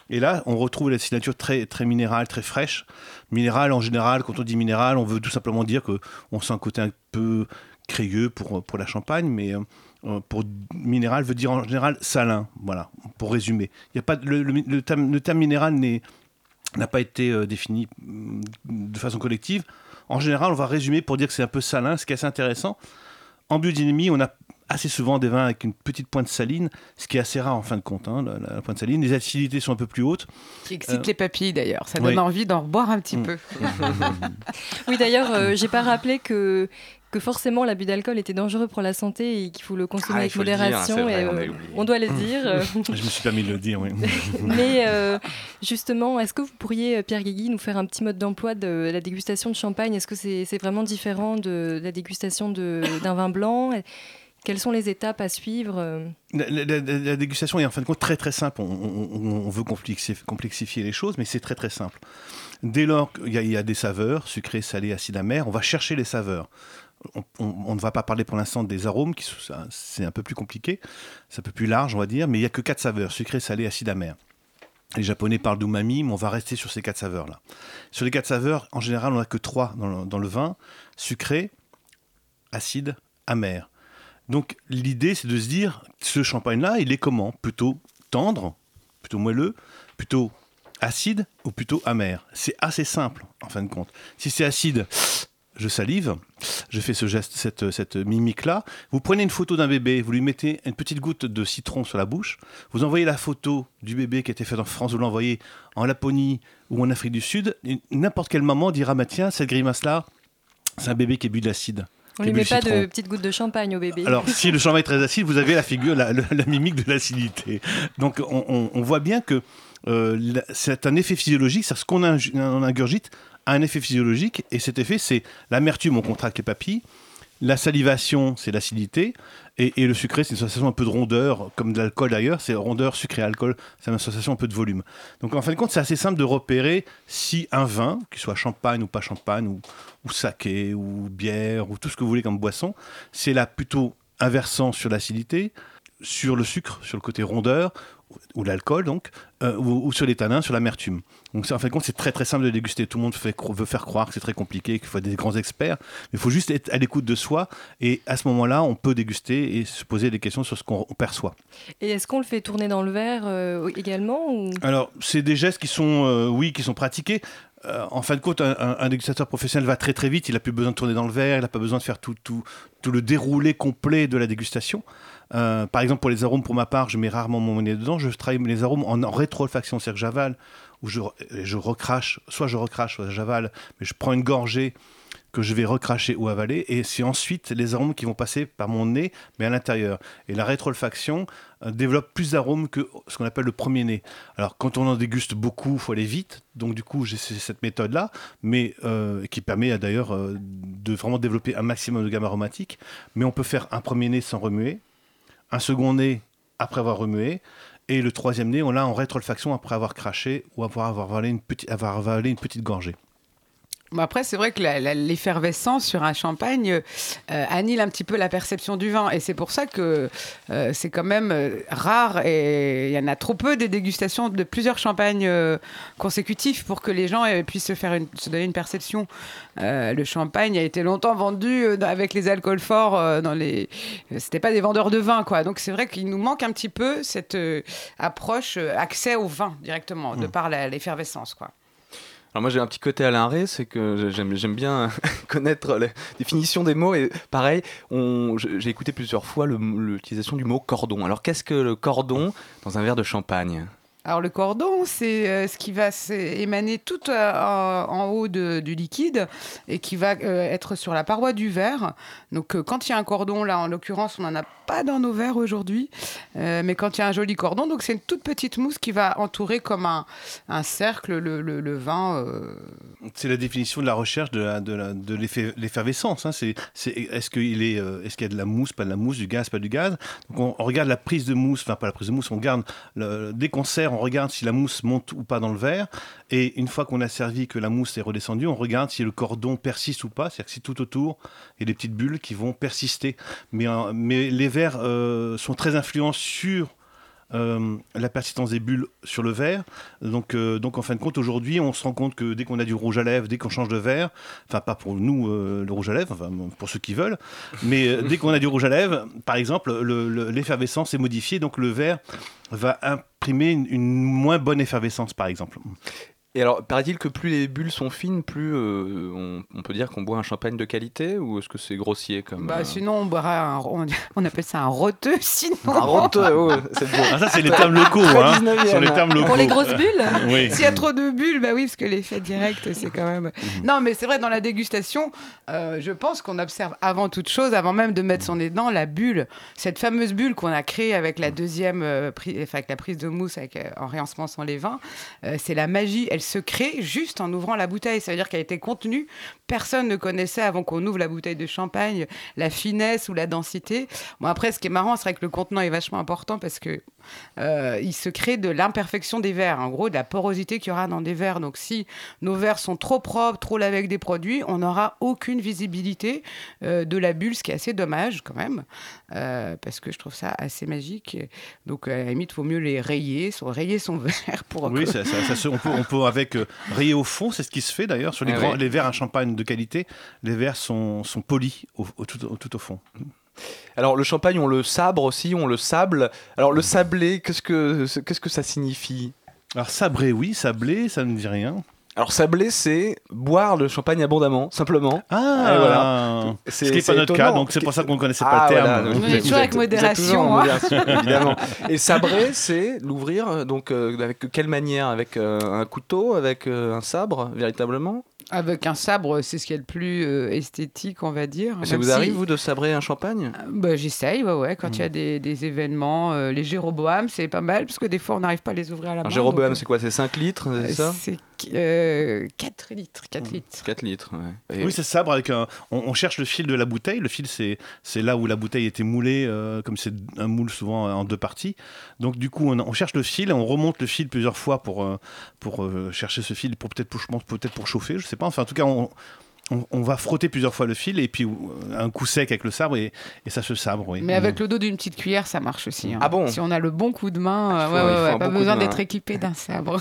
Et là, on retrouve la signature très, très minérale, très fraîche. Minérale, en général, quand on dit minéral, on veut tout simplement dire que on sent un côté un peu crayeux pour, pour la champagne, mais euh, pour minéral veut dire en général salin. Voilà, pour résumer. Y a pas, le, le- le terme, le terme minéral n'a pas été euh, défini mm, de façon collective. En général, on va résumer pour dire que c'est un peu salin, ce qui est assez intéressant. En biodynamie, on a assez souvent des vins avec une petite pointe saline, ce qui est assez rare en fin de compte, hein, la, la pointe saline. Les acidités sont un peu plus hautes. Qui excite Euh, les papilles d'ailleurs. Ça oui. donne envie d'en reboire un petit Mm. peu. Oui, d'ailleurs, euh, j'ai pas rappelé que, que forcément l'abus d'alcool était dangereux pour la santé et qu'il faut le consommer Ah, avec dire, modération. vrai, et, on euh, on doit le dire. Je me suis permis de le dire, oui. Mais euh, justement, est-ce que vous pourriez, euh, Pierre Guigui, nous faire un petit mode d'emploi de la dégustation de champagne? Est-ce que c'est vraiment différent de la dégustation d'un vin blanc? Quelles sont les étapes à suivre? La, la- la- la dégustation est en fin de compte très très simple. On, on- on- on veut complexifier, complexifier les choses, mais c'est très très simple. Dès lors qu'il y, y a des saveurs, sucré, salé, acide, amer, on va chercher les saveurs. On, ne va pas parler pour l'instant des arômes, qui c'est un peu plus compliqué, c'est un peu plus large, on va dire, mais il n'y a que quatre saveurs, sucré, salé, acide, amer. Les Japonais parlent d'umami, mais on va rester sur ces quatre saveurs-là. Sur les quatre saveurs, en général, on n'a que trois dans le, dans le vin sucré, acide, amer. Donc l'idée, c'est de se dire, ce champagne-là, il est comment? Plutôt tendre, plutôt moelleux, plutôt acide ou plutôt amer? C'est assez simple, en fin de compte. Si c'est acide, je salive, je fais ce geste, cette, cette mimique-là. Vous prenez une photo d'un bébé, vous lui mettez une petite goutte de citron sur la bouche, vous envoyez la photo du bébé qui a été fait en France, vous l'envoyez en Laponie ou en Afrique du Sud, n'importe quel maman dira, bah, tiens, cette grimace-là, c'est un bébé qui a bu de l'acide. On lui met pas citron. de petites gouttes de champagne au bébé. Alors, si le champagne est très acide, vous avez la figure, la, la- la mimique de l'acidité. Donc, on, on- on voit bien que euh, c'est un effet physiologique, c'est ce qu'on ing- on ingurgite un effet physiologique, et cet effet, c'est l'amertume, on contracte les papilles, la salivation, c'est l'acidité, et, et le sucré, c'est une sensation un peu de rondeur, comme de l'alcool d'ailleurs, c'est rondeur, sucré, alcool, c'est une sensation un peu de volume. Donc en fin de compte, c'est assez simple de repérer si un vin, qu'il soit champagne ou pas champagne, ou, ou saké, ou bière, ou tout ce que vous voulez comme boisson, c'est là plutôt inversant sur l'acidité, sur le sucre, sur le côté rondeur, ou l'alcool donc, euh, ou, ou sur les tanins, sur l'amertume. Donc en fin de compte, c'est très très simple de déguster. Tout le monde fait veut faire croire que c'est très compliqué, qu'il faut être des grands experts. Mais il faut juste être à l'écoute de soi. Et à ce moment-là, on peut déguster et se poser des questions sur ce qu'on on perçoit. Et est-ce qu'on le fait tourner dans le verre euh, également ou... Alors, c'est des gestes qui sont, euh, oui, qui sont pratiqués. Euh, en fin de compte, un, un- un dégustateur professionnel va très très vite. Il n'a plus besoin de tourner dans le verre. Il n'a pas besoin de faire tout, tout, tout le déroulé complet de la dégustation. Euh, par exemple, pour les arômes, pour ma part, je mets rarement mon nez dedans. Je travaille les arômes en, en rétro-olfaction, c'est-à-dire que j'avale ou je, recrache. Soit je recrache, soit j'avale. Mais je prends une gorgée que je vais recracher ou avaler, et c'est ensuite les arômes qui vont passer par mon nez, mais à l'intérieur. Et la rétroolfaction euh, développe plus d'arômes que ce qu'on appelle le premier nez. Alors quand on en déguste beaucoup, il faut aller vite, donc du coup j'ai cette méthode-là, mais euh, qui permet d'ailleurs euh, de vraiment développer un maximum de gamme aromatique. Mais on peut faire un premier nez sans remuer, un second nez après avoir remué, et le troisième nez, on l'a en rétroolfaction après avoir craché ou avoir, avoir avalé une petite gorgée. Bon, après, c'est vrai que l'effervescence sur un champagne euh, annule un petit peu la perception du vin. Et c'est pour ça que euh, c'est quand même euh, rare et il y en a trop peu des dégustations de plusieurs champagnes euh, consécutifs pour que les gens puissent se, faire une- se donner une perception. Le champagne a été longtemps vendu avec les alcools forts. dans les... C'était pas des vendeurs de vin, quoi. Donc c'est vrai qu'il nous manque un petit peu cette approche, accès au vin directement, de par la- l'effervescence, quoi. Alors moi j'ai un petit côté Alain Rey, c'est que j'aime bien connaître la définition des mots et pareil, j'ai écouté plusieurs fois l'utilisation du mot cordon. Alors qu'est-ce que le cordon dans un verre de champagne? Alors le cordon, c'est euh, ce qui va émaner tout euh, en, haut du liquide et qui va euh, être sur la paroi du verre. Donc quand il y a un cordon, là en l'occurrence, on n'en a pas dans nos verres aujourd'hui, mais quand il y a un joli cordon, donc c'est une toute petite mousse qui va entourer comme un, un cercle le, vin. C'est la définition de la recherche de l'effervescence. hein. Est-ce qu'il est, est-ce qu'il y a de la mousse, pas de la mousse, du gaz, pas du gaz? On, regarde la prise de mousse, enfin pas la prise de mousse, on regarde le- dès qu'on sert, on regarde si la mousse monte ou pas dans le verre. Et une fois qu'on a servi, que la mousse est redescendue, on regarde si le cordon persiste ou pas. C'est-à-dire que si tout autour, il y a des petites bulles qui vont persister. Mais, euh, mais les verres euh, sont très influents sur euh, la persistance des bulles sur le verre. Donc, euh, donc en fin de compte, aujourd'hui, on se rend compte que dès qu'on a du rouge à lèvres, dès qu'on change de verre, enfin pas pour nous euh, le rouge à lèvres, enfin pour ceux qui veulent, mais dès qu'on a du rouge à lèvres, par exemple, le- le- l'effervescence est modifiée, donc le verre va imprimer une moins bonne effervescence, par exemple. Et alors, paraît-il que plus les bulles sont fines, plus euh, on, on peut dire qu'on boit un champagne de qualité ou est-ce que c'est grossier comme bah, euh, sinon, on boira un, on, on appelle ça un roteux, sinon. Un roteux, oh, c'est beau. Ah, ça, c'est les termes locaux, hein. 19e. Sur les termes locaux. Pour les grosses bulles Oui. S'il y a trop de bulles, bah oui, parce que l'effet direct, c'est quand même. Non, mais c'est vrai, dans la dégustation, euh, je pense qu'on observe avant toute chose, avant même de mettre son nez dedans, la bulle. Cette fameuse bulle qu'on a créée avec la deuxième, euh, pri- enfin, avec la prise de mousse avec, euh, en réensemençant les vins, euh, c'est la magie. Elle se crée juste en ouvrant la bouteille. Ça veut dire qu'elle a été contenue. Personne ne connaissait avant qu'on ouvre la bouteille de champagne la finesse ou la densité. Bon, après, ce qui est marrant, c'est vrai que le contenant est vachement important parce que euh, il se crée de l'imperfection des verres, en gros de la porosité qu'il y aura dans des verres. Donc si nos verres sont trop propres, trop lavés avec des produits, on n'aura aucune visibilité euh, de la bulle, ce qui est assez dommage quand même, euh, parce que je trouve ça assez magique. Donc à la limite, il vaut mieux les rayer, son, rayer son verre pour... Oui, ça, ça- ça on, peut, on peut avec euh, rayer au fond, c'est ce qui se fait d'ailleurs sur les, Ah grands, les verres à champagne de qualité. Les verres sont, sont polis au, au- tout, au- tout au fond. Alors le champagne, on le sabre aussi, on le sable. Alors le sablé, qu'est-ce que qu'est-ce que ça signifie? Alors sabré, oui, sablé, ça ne dit rien. Alors sablé, c'est boire le champagne abondamment, simplement. Ah, Et voilà. ce qui n'est pas notre cas, donc c'est pour ça qu'on ne connaissait pas Ah, le terme. voilà, donc vous toujours avec vous êtes- vous êtes toujours en modération, hein. modération, évidemment. Et sabrer, c'est l'ouvrir, euh, donc euh, avec quelle manière? Avec euh, un couteau, avec euh, un sabre, véritablement? Avec un sabre, c'est ce qui est le plus euh, esthétique, on va dire. Ça vous si- arrive, vous, de sabrer un champagne? Bah, J'essaye, ouais, ouais. Quand il y Hmm. a des, des événements, euh, les Jéroboam, c'est pas mal, parce que des fois, on n'arrive pas à les ouvrir à la main. Un Jéroboam, donc, c'est quoi? C'est 5 litres, euh, c'est ça? C'est euh, 4 litres. 4 litres. 4 litres, ouais. Et- Oui, c'est sabre avec un. On, on cherche le fil de la bouteille. Le fil, c'est c'est là où la bouteille était moulée, euh, comme c'est un moule souvent en deux parties. Donc du coup, on, on cherche le fil, et on remonte le fil plusieurs fois pour euh, pour euh, chercher ce fil, pour peut-être pour peut-être pour chauffer, je sais pas. Enfin, en tout cas, on on, on va frotter plusieurs fois le fil et puis euh, un coup sec avec le sabre et, et ça se sabre. Oui. Mais avec le dos d'une petite cuillère, ça marche aussi. hein. Ah bon? Si on a le bon coup de main, euh, faut- ouais, il ouais, pas besoin d'être équipé d'un sabre.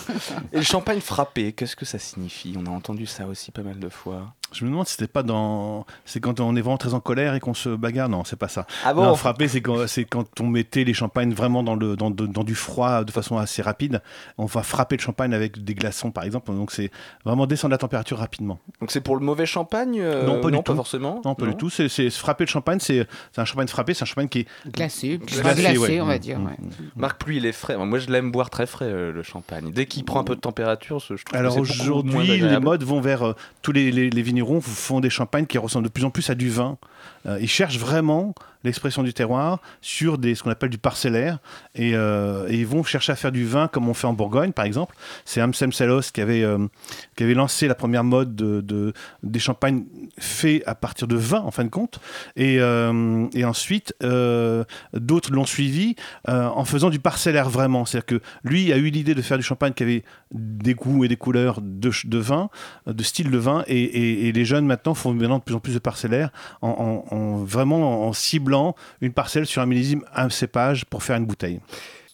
Et le champagne frappé, qu'est-ce que ça signifie? On a entendu ça aussi pas mal de fois. Je me demande si c'était pas dans. C'est quand on est vraiment très en colère et qu'on se bagarre. Non, c'est pas ça. Ah bon Non, frapper, c'est quand, c'est quand on mettait les champagnes vraiment dans, le, dans, de- dans du froid de façon assez rapide. On va frapper le champagne avec des glaçons, par exemple. Donc c'est vraiment descendre la température rapidement. Donc c'est pour le mauvais champagne euh, non, pas du tout. forcément. Non, pas du tout. C'est, c'est- frapper le champagne, c'est, c'est un champagne frappé, c'est un champagne qui est glacé. Glacé, glacé, ouais. on va Mm, dire. mm, ouais. Marc Pluie, il est frais. Moi, je l'aime boire très frais, euh, le champagne. Dès qu'il prend un peu de température, je trouve Alors que c'est aujourd'hui, les modes vont vers euh, tous les, les, les vignerons font des champagnes qui ressemblent de plus en plus à du vin. Euh, ils cherchent vraiment l'expression du terroir sur des, ce qu'on appelle du parcellaire et, euh, et ils vont chercher à faire du vin comme on fait en Bourgogne par exemple. C'est Amsem Sellos qui avait, euh, qui avait lancé la première mode de, de- des champagnes faits à partir de vin en fin de compte et, ensuite d'autres l'ont suivi en faisant du parcellaire vraiment. C'est-à-dire que lui a eu l'idée de faire du champagne qui avait des goûts et des couleurs de, vin, de style de vin et, les jeunes maintenant font maintenant de plus en plus de en- en- vraiment en ciblant une parcelle sur un millésime, un cépage pour faire une bouteille.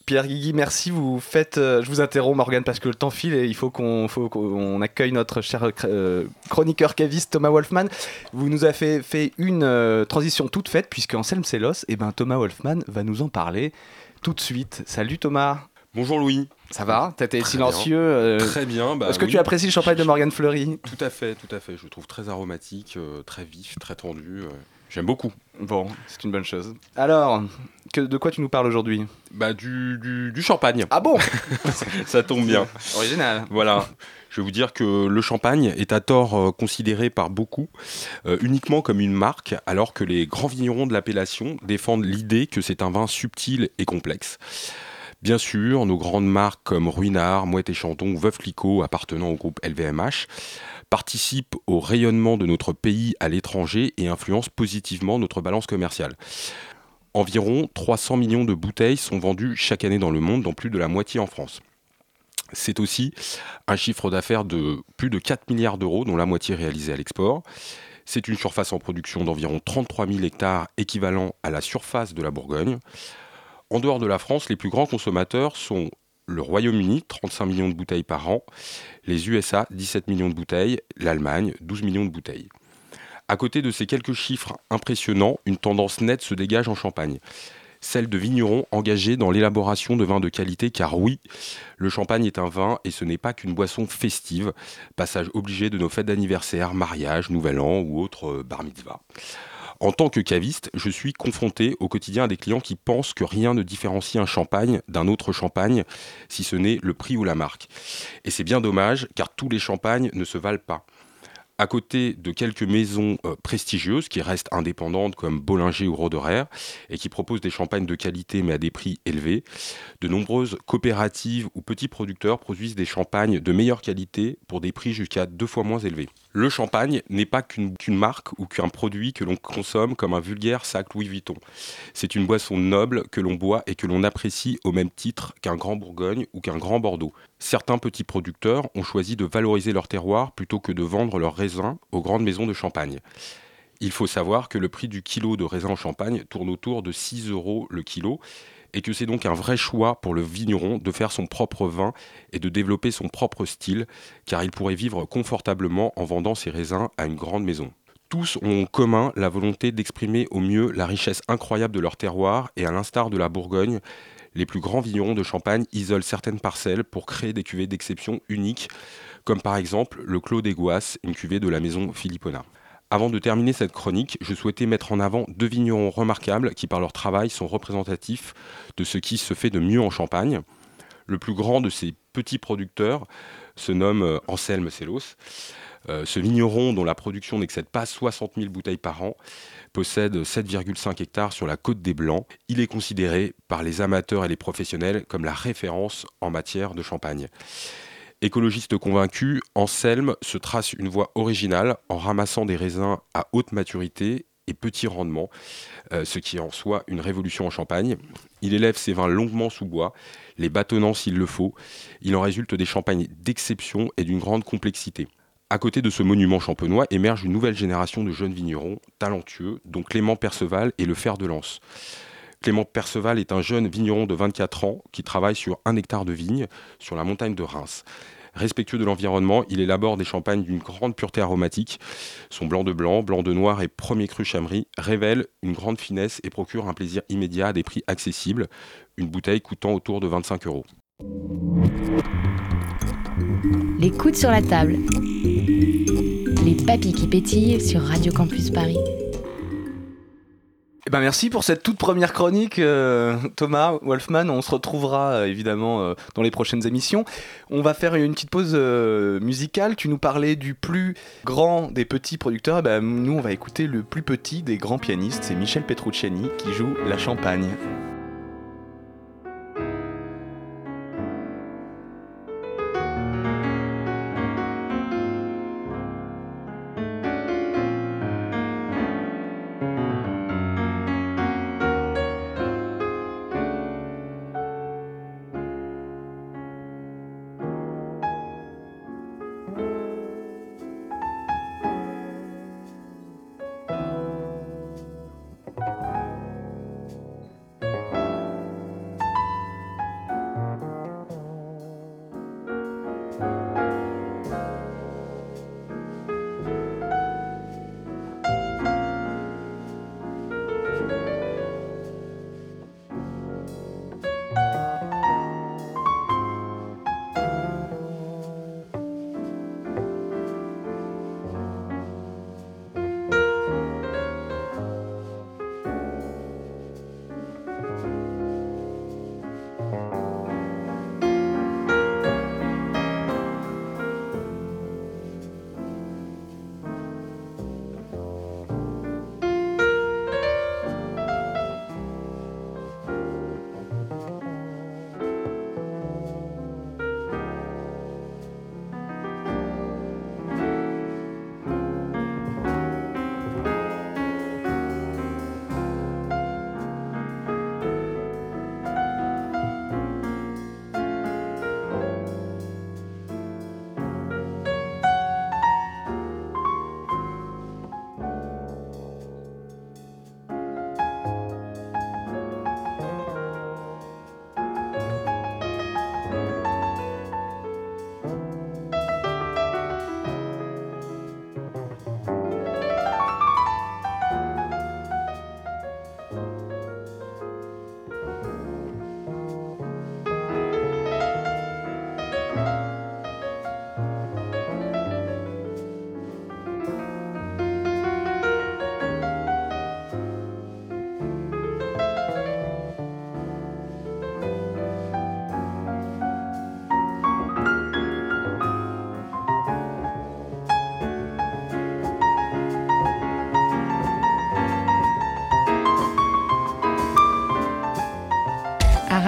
Pierre Guigui, merci. Vous faites. euh, je vous interromps, Morgane, parce que le temps file et il faut qu'on accueille notre cher euh, chroniqueur caviste Thomas Wolfman. Vous nous avez fait, fait une euh, transition toute faite, puisque Anselme Sellos, et ben Thomas Wolfman va nous en parler tout de suite. Salut Thomas. Bonjour Louis. Ça va? T'as été Très silencieux. bien. euh, Très bien. bah Est-ce que oui. tu apprécies le champagne de Morgane Fleury? Tout à fait, tout à fait. Je le trouve très aromatique, euh, très vif, très tendu. euh, J'aime beaucoup. Bon, c'est une bonne chose. Alors, que, de quoi tu nous parles aujourd'hui? Bah du, du, du champagne. Ah bon? Ça tombe bien. Original. Voilà. Je vais vous dire que le champagne est à tort euh, considéré par beaucoup euh, uniquement comme une marque, alors que les grands vignerons de l'appellation défendent l'idée que c'est un vin subtil et complexe. Bien sûr, nos grandes marques comme Ruinard, Moët et Chandon ou Veuve Clicquot appartenant au groupe LVMH participent au rayonnement de notre pays à l'étranger et influencent positivement notre balance commerciale. Environ 300 millions de bouteilles sont vendues chaque année dans le monde, dont plus de la moitié en France. C'est aussi un chiffre d'affaires de plus de 4 milliards d'euros, dont la moitié réalisée à l'export. C'est une surface en production d'environ 33 000 hectares, équivalent à la surface de la Bourgogne. En dehors de la France, les plus grands consommateurs sont le Royaume-Uni, 35 millions de bouteilles par an, les USA, 17 millions de bouteilles, l'Allemagne, 12 millions de bouteilles. À côté de ces quelques chiffres impressionnants, une tendance nette se dégage en Champagne. Celle de vignerons engagés dans l'élaboration de vins de qualité, car oui, le champagne est un vin et ce n'est pas qu'une boisson festive, passage obligé de nos fêtes d'anniversaire, mariage, nouvel an ou autres euh, bar mitzvah. En tant que caviste, je suis confronté au quotidien à des clients qui pensent que rien ne différencie un champagne d'un autre champagne, si ce n'est le prix ou la marque. Et c'est bien dommage, car tous les champagnes ne se valent pas. À côté de quelques maisons euh, prestigieuses qui restent indépendantes comme Bollinger ou Roderer et qui proposent des champagnes de qualité mais à des prix élevés, de nombreuses coopératives ou petits producteurs produisent des champagnes de meilleure qualité pour des prix jusqu'à deux fois moins élevés. Le champagne n'est pas qu'une marque ou qu'un produit que l'on consomme comme un vulgaire sac Louis Vuitton. C'est une boisson noble que l'on boit et que l'on apprécie au même titre qu'un grand Bourgogne ou qu'un grand Bordeaux. Certains petits producteurs ont choisi de valoriser leur terroir plutôt que de vendre leurs aux grandes maisons de champagne. Il faut savoir que le prix du kilo de raisin en champagne tourne autour de 6 euros le kilo et que c'est donc un vrai choix pour le vigneron de faire son propre vin et de développer son propre style, car il pourrait vivre confortablement en vendant ses raisins à une grande maison. Tous ont en commun la volonté d'exprimer au mieux la richesse incroyable de leur terroir et à l'instar de la Bourgogne, les plus grands vignerons de Champagne isolent certaines parcelles pour créer des cuvées d'exception uniques, comme par exemple le Clos des Goisses, une cuvée de la maison Philippona. Avant de terminer cette chronique, je souhaitais mettre en avant deux vignerons remarquables qui, par leur travail, sont représentatifs de ce qui se fait de mieux en Champagne. Le plus grand de ces petits producteurs se nomme euh, Anselme Sellos. Euh, ce vigneron, dont la production n'excède pas 60 000 bouteilles par an, possède 7,5 hectares sur la côte des Blancs. Il est considéré par les amateurs et les professionnels comme la référence en matière de champagne. Écologiste convaincu, Anselme se trace une voie originale en ramassant des raisins à haute maturité et petit rendement, euh, ce qui est en soi une révolution en Champagne. Il élève ses vins longuement sous bois, les bâtonnant s'il le faut. Il en résulte des champagnes d'exception et d'une grande complexité. À côté de ce monument champenois émerge une nouvelle génération de jeunes vignerons talentueux, dont Clément Perceval est le fer de lance. Clément Perceval est un jeune vigneron de 24 ans qui travaille sur un hectare de vigne sur la montagne de Reims. Respectueux de l'environnement, il élabore des champagnes d'une grande pureté aromatique. Son blanc de blanc, blanc de noir et premier cru chamery révèle une grande finesse et procure un plaisir immédiat à des prix accessibles, une bouteille coûtant autour de 25 euros. Les coudes sur la table. Les papilles qui pétillent sur Radio Campus Paris. Ben merci pour cette toute première chronique, euh, Thomas Wolfman. On se retrouvera euh, évidemment euh, dans les prochaines émissions. On va faire une petite pause musicale. Tu nous parlais du plus grand des petits producteurs. Eh ben, nous, on va écouter le plus petit des grands pianistes. C'est Michel Petrucciani qui joue la champagne.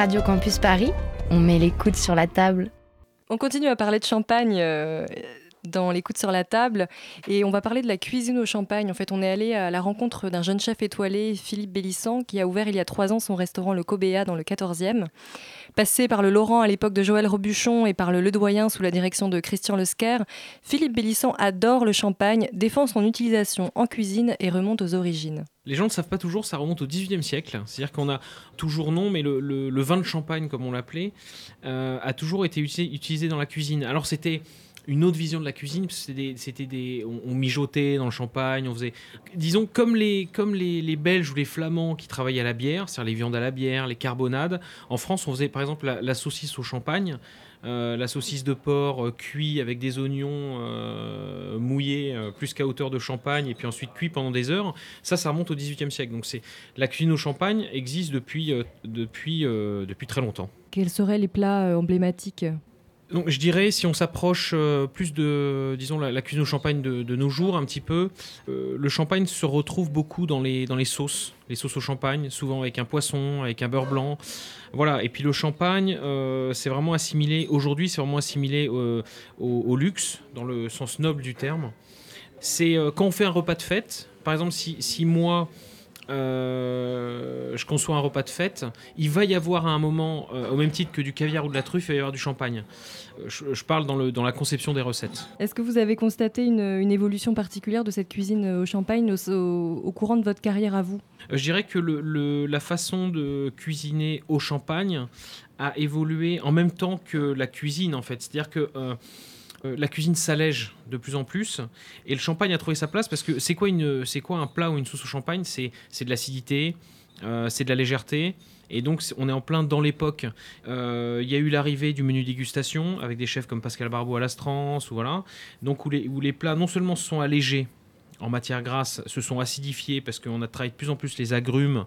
Radio Campus Paris, on met les coudes sur la table. On continue à parler de champagne euh, dans les coudes sur la table et on va parler de la cuisine au champagne. En fait, on est allé à la rencontre d'un jeune chef étoilé, Philippe Bélissant, qui a ouvert il y a trois ans son restaurant Le Cobéa dans le 14e. Passé par le Laurent à l'époque de Joël Robuchon et par le Ledoyen sous la direction de Christian Lesquer, Philippe Bélissant adore le champagne, défend son utilisation en cuisine et remonte aux origines. Les gens ne savent pas toujours, ça remonte au XVIIIe siècle. C'est-à-dire qu'on a toujours non, mais le, vin de champagne, comme on l'appelait, euh, a toujours été utilisé dans la cuisine. Alors c'était une autre vision de la cuisine, c'était des, on, mijotait dans le champagne, on faisait, disons, comme les, comme les, les Belges ou les Flamands qui travaillaient à la bière, c'est-à-dire les viandes à la bière, les carbonades. En France, on faisait par exemple la, saucisse au champagne. euh, la saucisse de porc euh, cuit avec des oignons euh, mouillés euh, plus qu'à hauteur de champagne et puis ensuite cuit pendant des heures. Ça, ça remonte au XVIIIe siècle. Donc c'est la cuisine au champagne existe depuis depuis depuis très longtemps. Quels seraient les plats emblématiques? Donc je dirais, si on s'approche euh, plus de, disons, la, cuisine au champagne de, nos jours, un petit peu, euh, le champagne se retrouve beaucoup dans les, dans les sauces, les sauces au champagne, souvent avec un poisson, avec un beurre blanc. Voilà, et puis le champagne, euh, c'est vraiment assimilé, aujourd'hui, c'est vraiment assimilé au, au luxe, dans le sens noble du terme. C'est quand on fait un repas de fête, par exemple, si, si moi, euh, je conçois un repas de fête, il va y avoir à un moment, euh, au même titre que du caviar ou de la truffe, il va y avoir du champagne. Euh, Je, je parle dans, le, dans la conception des recettes. Est-ce que vous avez constaté une, une évolution particulière de cette cuisine au champagne au, au- au courant de votre carrière à vous? Je dirais que le- le- la façon de cuisiner au champagne a évolué en même temps que la cuisine, en fait. C'est-à-dire que euh, la cuisine s'allège de plus en plus et le champagne a trouvé sa place parce que c'est quoi, quoi un plat ou une sauce au champagne? C'est, de l'acidité, euh, c'est de la légèreté. Et donc, on est en plein dans l'époque. Euh, Il y a eu l'arrivée du menu dégustation avec des chefs comme Pascal Barbeau à l'Astrance, ou voilà. Donc, où les, où les plats non seulement se sont allégés, en matière grasse se sont acidifiés parce qu'on a travaillé de plus en plus les agrumes.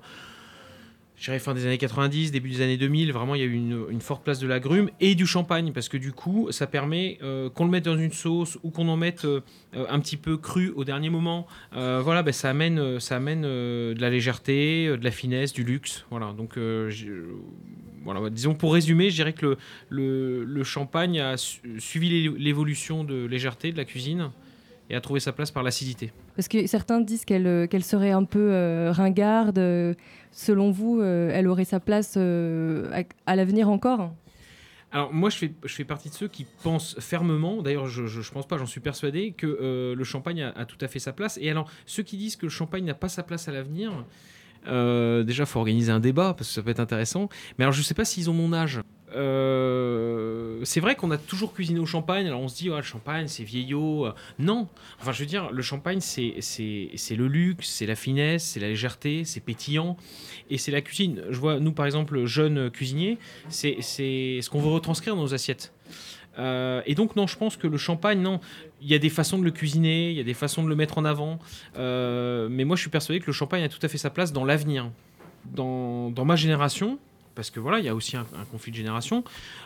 Dirais fin des années 90, début des années 2000, vraiment il y a eu une, forte place de l'agrume et du champagne parce que du coup ça permet euh, qu'on le mette dans une sauce ou qu'on en mette euh, un petit peu cru au dernier moment. Euh, voilà, ben, ça amène, ça amène de la légèreté, de la finesse, du luxe. Voilà, donc voilà, disons pour résumer, je dirais que le, le, champagne a su- suivi l'é- l'évolution de légèreté de la cuisine et a trouvé sa place par l'acidité. Parce que certains disent qu'elle euh, serait un peu euh, ringarde. euh, Selon vous, euh, elle aurait sa place euh, à, à l'avenir encore? Alors moi, je fais, je fais partie de ceux qui pensent fermement, d'ailleurs je, je, je pense pas, j'en suis persuadé, que le champagne a, a tout à fait sa place. Et alors, ceux qui disent que le champagne n'a pas sa place à l'avenir, déjà, faut organiser un débat, parce que ça peut être intéressant. Mais alors, je sais pas s'ils ont mon âge. Euh, c'est vrai qu'on a toujours cuisiné au champagne, alors on se dit, ouais, le champagne, c'est vieillot. Euh, Non, enfin, je veux dire, le champagne, c'est c'est- le luxe, c'est la finesse, c'est la légèreté, c'est pétillant, et c'est la cuisine. Je vois, nous, par exemple, jeunes cuisiniers, c'est c'est ce qu'on veut retranscrire dans nos assiettes. Euh, et donc, non, je pense que le champagne, non, il y a des façons de le cuisiner, il y a des façons de le mettre en avant. Mais moi, je suis persuadé que le champagne a tout à fait sa place dans l'avenir. Dans, dans ma génération, parce que voilà, il y a aussi un, conflit de génération,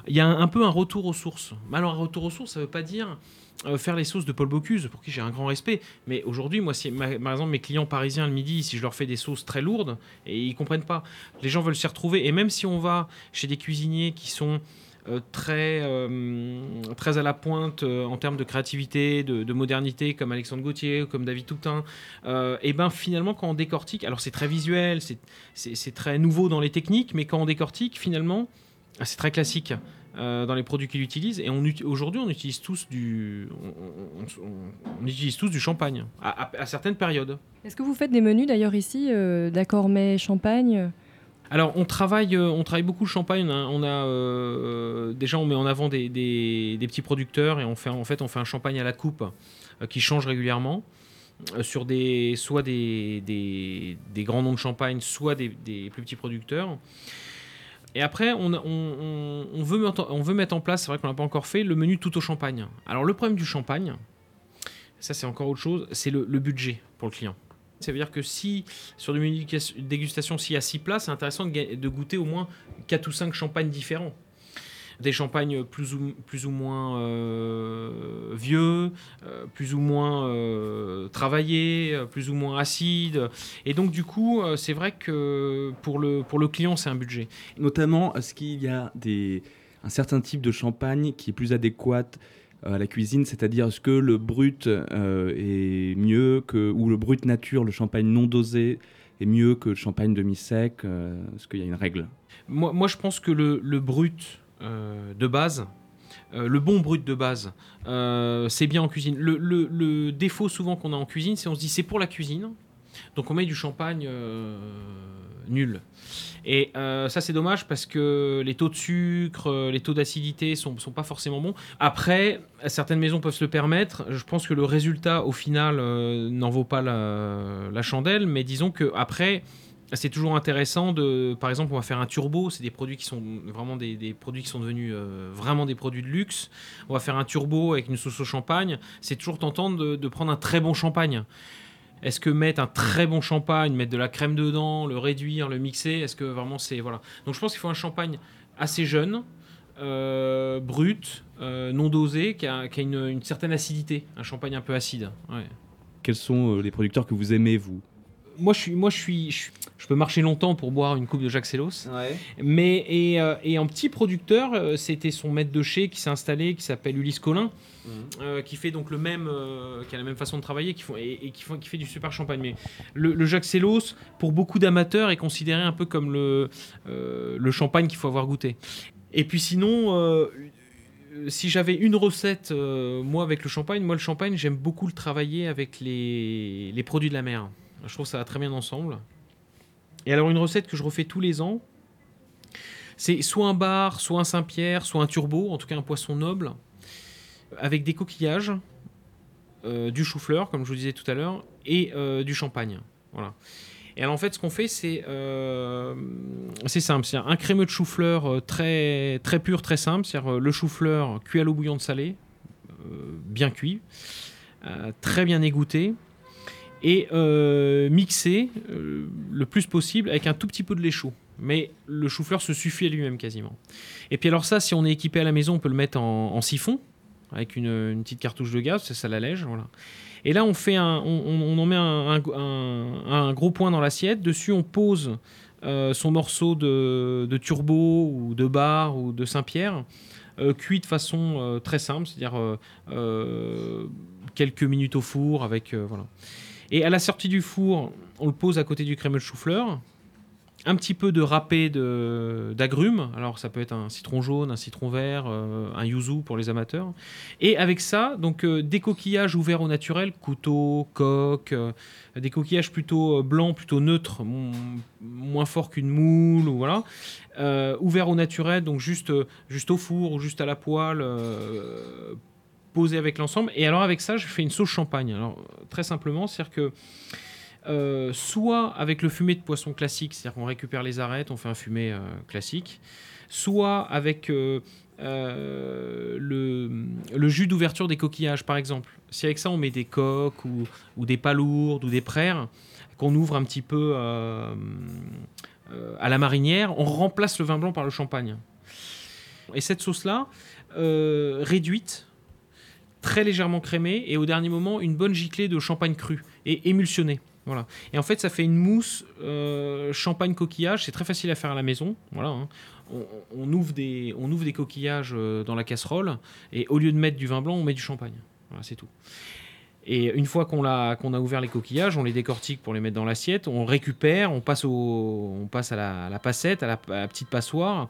il y a un, peu un retour aux sources. Alors, un retour aux sources, ça ne veut pas dire euh, faire les sauces de Paul Bocuse, pour qui j'ai un grand respect. Mais aujourd'hui, moi, si, par exemple, mes clients parisiens le midi, si je leur fais des sauces très lourdes, et ils comprennent pas, les gens veulent s'y retrouver. Et même si on va chez des cuisiniers qui sont très, euh, très à la pointe euh, en termes de créativité, de, de modernité, comme Alexandre Gauthier, comme David Toutin, euh, et ben finalement, quand on décortique, alors c'est très visuel, c'est- très nouveau dans les techniques, mais quand on décortique, finalement, ah, c'est très classique. euh, dans les produits qu'il utilise. Et aujourd'hui on utilise tous du on, utilise tous du champagne à, certaines périodes. Est-ce que vous faites des menus d'ailleurs ici, euh, d'accord, mais champagne? Alors, on travaille, euh, on travaille beaucoup le champagne. A, on a, euh, déjà, on met en avant des, petits producteurs et on fait, en fait, un champagne à la coupe euh, qui change régulièrement sur des, soit des, grands noms de champagne, soit des, plus petits producteurs. Et après, on, veut mettre, en- place, c'est vrai qu'on n'a pas encore fait, le menu tout au champagne. Alors, le problème du champagne, ça c'est encore autre chose, c'est le budget pour le client. Ça veut dire que si, sur menu dégustation, s'il y a 6 plats, c'est intéressant de, goûter au moins 4 ou 5 champagnes différents. Des champagnes plus ou, plus ou moins euh, vieux, euh, plus ou moins euh, travaillés, plus ou moins acides. Et donc, du coup, c'est vrai que pour le, pour le client, c'est un budget. Notamment, est-ce qu'il y a des, un certain type de champagne qui est plus adéquat euh, à la cuisine, c'est-à-dire est-ce que le brut euh, est mieux que, ou le brut nature, le champagne non dosé, est mieux que le champagne demi-sec euh, Est-ce qu'il y a une règle? Moi, moi, je pense que le, le brut euh, de base, euh, le bon brut de base, euh, c'est bien en cuisine. Le, le- le défaut souvent qu'on a en cuisine, c'est on se dit c'est pour la cuisine, donc on met du champagne euh, nul. Et euh, ça c'est dommage parce que les taux de sucre, euh, les taux d'acidité sont, sont pas forcément bons. Après, certaines maisons peuvent se le permettre. Je pense que le résultat au final n'en vaut pas la, chandelle, mais disons que après c'est toujours intéressant de, par exemple, on va faire un turbo, c'est des produits qui sont vraiment des, produits qui sont devenus vraiment des produits de luxe. On va faire un turbo avec une sauce au champagne. C'est toujours tentant de prendre un très bon champagne. Est-ce que mettre un très bon champagne, mettre de la crème dedans, le réduire, le mixer, est-ce que vraiment c'est voilà. Donc je pense qu'il faut un champagne assez jeune, euh, brut, euh, non dosé, qui a, une, certaine acidité, un champagne un peu acide. Quels sont euh, les producteurs que vous aimez, vous? Moi je suis moi je suis je, je peux marcher longtemps pour boire une coupe de Jacques Sellos. Mais et, euh, et en petit producteur euh, c'était son maître de chez qui s'est installé qui s'appelle Ulysse Collin euh, qui fait donc le même euh, qui a la même façon de travailler qui font et, et qui font qui fait du super champagne. Mais le, le Jacques Sellos pour beaucoup d'amateurs est considéré un peu comme le le champagne qu'il faut avoir goûté. Et puis sinon si j'avais une recette, euh, moi, avec le champagne, moi, le champagne, j'aime beaucoup le travailler avec les, les produits de la mer. Je trouve ça va très bien ensemble. Et alors, une recette que je refais tous les ans, c'est soit un bar, soit un Saint-Pierre, soit un turbo, en tout cas un poisson noble, avec des coquillages, euh, du chou-fleur, comme je vous disais tout à l'heure, et euh, du champagne. Voilà. Et alors en fait, ce qu'on fait, c'est euh, simple. C'est un crémeux de chou-fleur euh, très, très pur, très simple. C'est-à-dire le chou-fleur cuit à l'eau bouillante salée, bien cuit, très bien égoutté. Et euh, mixé euh, le plus possible avec un tout petit peu de lait chaud. Mais le chou-fleur se suffit à lui-même quasiment. Et puis alors ça, si on est équipé à la maison, on peut le mettre en, siphon avec une, petite cartouche de gaz, ça, ça l'allège. Voilà. Et là, on, fait on, en met un, gros point dans l'assiette. Dessus, on pose euh, son morceau de, de turbo ou de bar ou de Saint-Pierre, cuit de façon très simple, c'est-à-dire quelques minutes au four. Avec, voilà. Et à la sortie du four, on le pose à côté du crémeux de chou-fleur. Un petit peu de râpé d'agrumes. Alors, ça peut être un citron jaune, un citron vert, euh, un yuzu pour les amateurs. Et avec ça, donc euh, des coquillages ouverts au naturel, couteau, coque, euh, des coquillages plutôt blancs, plutôt neutres, moins forts qu'une moule, ou voilà. Ouverts au naturel, donc juste, juste au four ou juste à la poêle, posé avec l'ensemble. Et alors avec ça, je fais une sauce champagne. Alors très simplement, c'est-à-dire que euh, soit avec le fumet de poisson classique, c'est-à-dire qu'on récupère les arêtes, on fait un fumet euh, classique, soit avec euh, le, jus d'ouverture des coquillages, par exemple. Si avec ça on met des coques ou, des palourdes ou des praires, qu'on ouvre un petit peu à la marinière, on remplace le vin blanc par le champagne. Et cette sauce-là, réduite, très légèrement crémée, et au dernier moment, une bonne giclée de champagne cru et émulsionné. Voilà. Et en fait, ça fait une mousse euh, champagne coquillage. C'est très facile à faire à la maison. Voilà. hein. On, ouvre des, on ouvre des coquillages euh, dans la casserole, et au lieu de mettre du vin blanc, on met du champagne. Voilà, c'est tout. Et une fois qu'on a, a ouvert les coquillages, on les décortique pour les mettre dans l'assiette, on récupère, on passe, au, on passe à, la, à passette, à la petite passoire,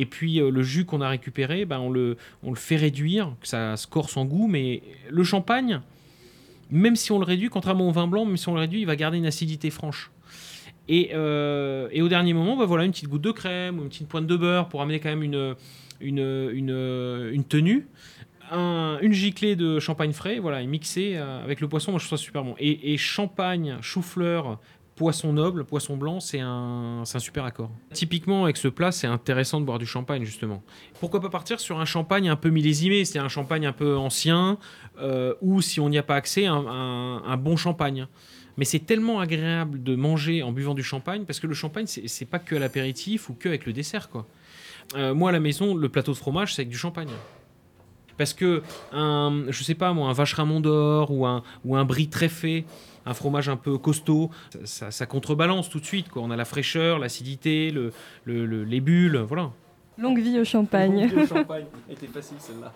et puis euh, le jus qu'on a récupéré, ben, on, le, on le fait réduire, que ça se corse en goût, mais le champagne, même si on le réduit, contrairement au vin blanc, même si on le réduit, il va garder une acidité franche. Et, euh, et au dernier moment, bah voilà, une petite goutte de crème ou une petite pointe de beurre pour amener quand même une, une, une, une tenue. Un- une giclée de champagne frais, voilà, et mixé euh, avec le poisson, moi je trouve ça super bon. Et, et champagne, chou-fleur, poisson noble, poisson blanc, c'est un, super accord. Typiquement, avec ce plat, c'est intéressant de boire du champagne, justement. Pourquoi pas partir sur un champagne un peu millésimé, c'est un champagne un peu ancien, euh, ou si on n'y a pas accès, un, un- bon champagne. Mais c'est tellement agréable de manger en buvant du champagne, parce que le champagne, c'est pas que à l'apéritif ou que avec le dessert, quoi. Euh, moi, à la maison, le plateau de fromage, c'est avec du champagne. Parce que, un, je sais pas moi, un vacherin d'Or ou un, ou un brie très un fromage un peu costaud, ça, ça- ça contrebalance tout de suite. Quoi. On a la fraîcheur, l'acidité, le, le- le- les bulles, voilà. Longue vie au champagne. était facile celle-là.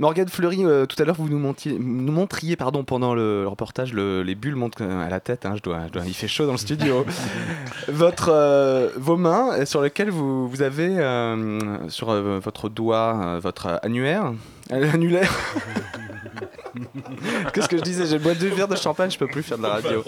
Morgane Fleury, euh, tout à l'heure, vous nous montriez, nous montriez pardon, pendant le reportage, le- les bulles montent euh, à la tête. hein, je dois, je dois- il fait chaud dans le studio. votre, euh, vos mains sur lesquelles vous, vous avez euh, sur euh, votre doigt euh, votre annuaire. Euh, Annulaire. Qu'est-ce que je disais J'ai bois deux verres de champagne, je peux plus faire de la radio.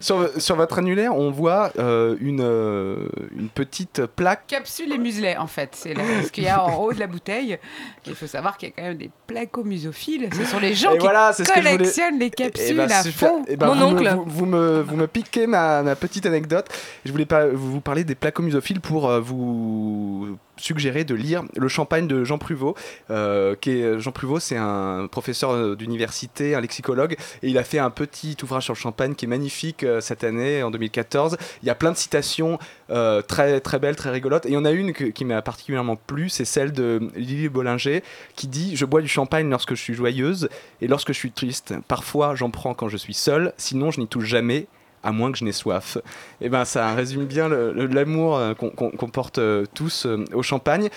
Sur, sur votre annulaire, on voit euh, une, euh, une petite plaque. Capsule et muselet, en fait. C'est là- ce qu'il y a en haut de la bouteille. Il faut savoir qu'il y a quand même des placomusophiles. Ce sont les gens Et qui voilà, c'est ce que je voulais- collectionnent les Eh capsules ben, à super. fond. Eh ben, vous Me, vous, vous me, vous me piquez ma, ma petite anecdote. Je voulais pas, vous vous parler des placomusophiles pour euh, vous suggérer de lire Le Champagne de Jean Pruvot. euh, qui est, Jean Pruvot, c'est un professeur euh, d'université, un lexicologue, et il a fait un petit ouvrage sur le champagne qui est magnifique euh, cette année, en 2014. Il y a plein de citations très, très belles, très rigolotes. Et il y en a une qui m'a particulièrement plu, c'est celle de Lily Bollinger, qui dit Je bois du champagne lorsque je suis joyeuse et lorsque je suis triste. Parfois, j'en prends quand je suis seule, sinon je n'y touche jamais à moins que je n'ai soif. Et ben ça résume bien l'amour euh, qu'on porte euh, tous euh, au champagne.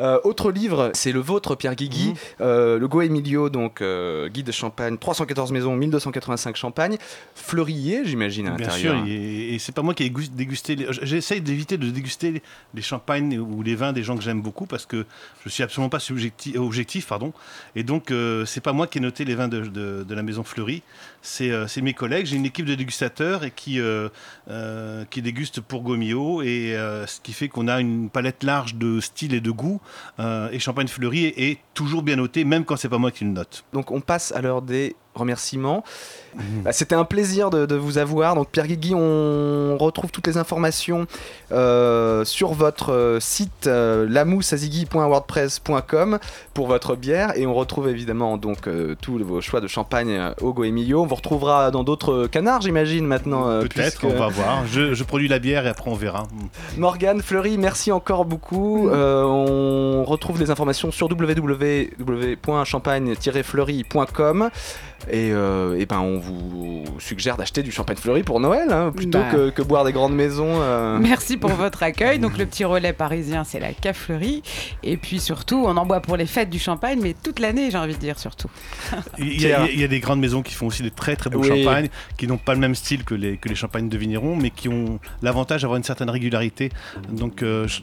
Euh, autre livre, c'est le vôtre, Pierre Guigui, Mmh. euh, le Go Emilio, donc euh, guide de champagne, 314 maisons, 1285 champagnes, fleurier, j'imagine, à Bien l'intérieur. sûr, et, et c'est pas moi qui ai gus- dégusté. J'essaye d'éviter de déguster les, champagnes ou les vins des gens que j'aime beaucoup parce que je suis absolument pas subjectif, objectif, pardon. Et donc c'est pas moi qui ai noté les vins de, de- de la maison Fleury, c'est euh, c'est mes collègues. J'ai une équipe de dégustateurs qui euh, euh, qui dégustent pour Gomio et ce qui fait qu'on a une palette large de styles et de goûts. et Champagne Fleury est, est toujours bien noté, même quand c'est pas moi qui le note. Donc on passe à l'heure des remerciements. Bah, C'était un plaisir de, de vous avoir. Donc Pierre Guigui, on retrouve toutes les informations euh, sur votre euh, site euh, lamousseazigui.wordpress.com pour votre bière et on retrouve évidemment donc euh, tous vos choix de champagne au Go Emilio. On vous retrouvera dans d'autres canards, j'imagine maintenant. euh, Peut-être, puisque- on va voir. Je, je produis la bière et après on verra. Morgane Fleury, merci encore beaucoup. Euh, on retrouve les informations sur www.champagne-fleury.com. Et, euh, et ben on vous suggère d'acheter du champagne fleuri pour Noël, hein, plutôt Bah. que, que boire des grandes maisons. euh. Merci pour votre accueil. Donc le petit relais parisien, c'est la Cave. Et puis surtout, on en boit pour les fêtes du champagne, mais toute l'année, j'ai envie de dire surtout. Il y, a, il y a des grandes maisons qui font aussi des très très beaux Oui. champagnes, qui n'ont pas le même style que les, que les champagnes de vignerons, mais qui ont l'avantage d'avoir une certaine régularité. Donc euh, je-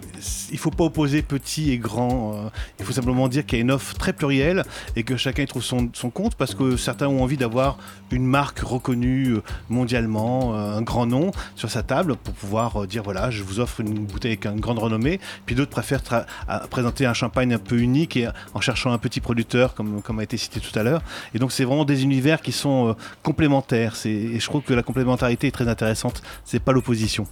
il ne faut pas opposer petit et grand. euh, il faut simplement dire qu'il y a une offre très plurielle et que chacun y trouve son, son compte parce que certains ont envie d'avoir une marque reconnue euh, mondialement, euh, un grand nom sur sa table pour pouvoir euh, dire voilà, je vous offre une bouteille avec une grande renommée. Puis d'autres préfèrent présenter un champagne un peu unique et en cherchant un petit producteur, comme, comme a été cité tout à l'heure. Et donc c'est vraiment des univers qui sont euh, complémentaires. Et je trouve que la complémentarité est très intéressante. C'est pas l'opposition.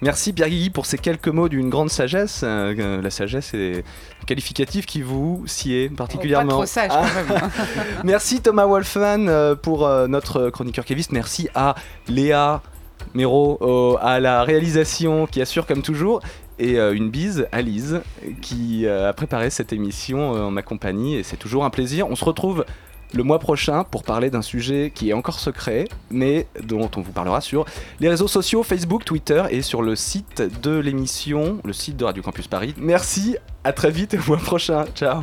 Merci Pierre Guigui pour ces quelques mots d'une grande sagesse. La sagesse est un qualificatif qui vous sied particulièrement. Oh, pas trop sage, Ah. quand même. Merci Thomas Wolfman euh, pour euh, notre chroniqueur kéviste. Merci à Léa Méro euh, à la réalisation qui assure comme toujours. Et une bise à Lise qui a préparé cette émission en ma compagnie. Et c'est toujours un plaisir. On se retrouve le mois prochain pour parler d'un sujet qui est encore secret, mais dont on vous parlera sur les réseaux sociaux, Facebook, Twitter et sur le site de l'émission, le site de Radio Campus Paris. Merci, à très vite et au mois prochain. Ciao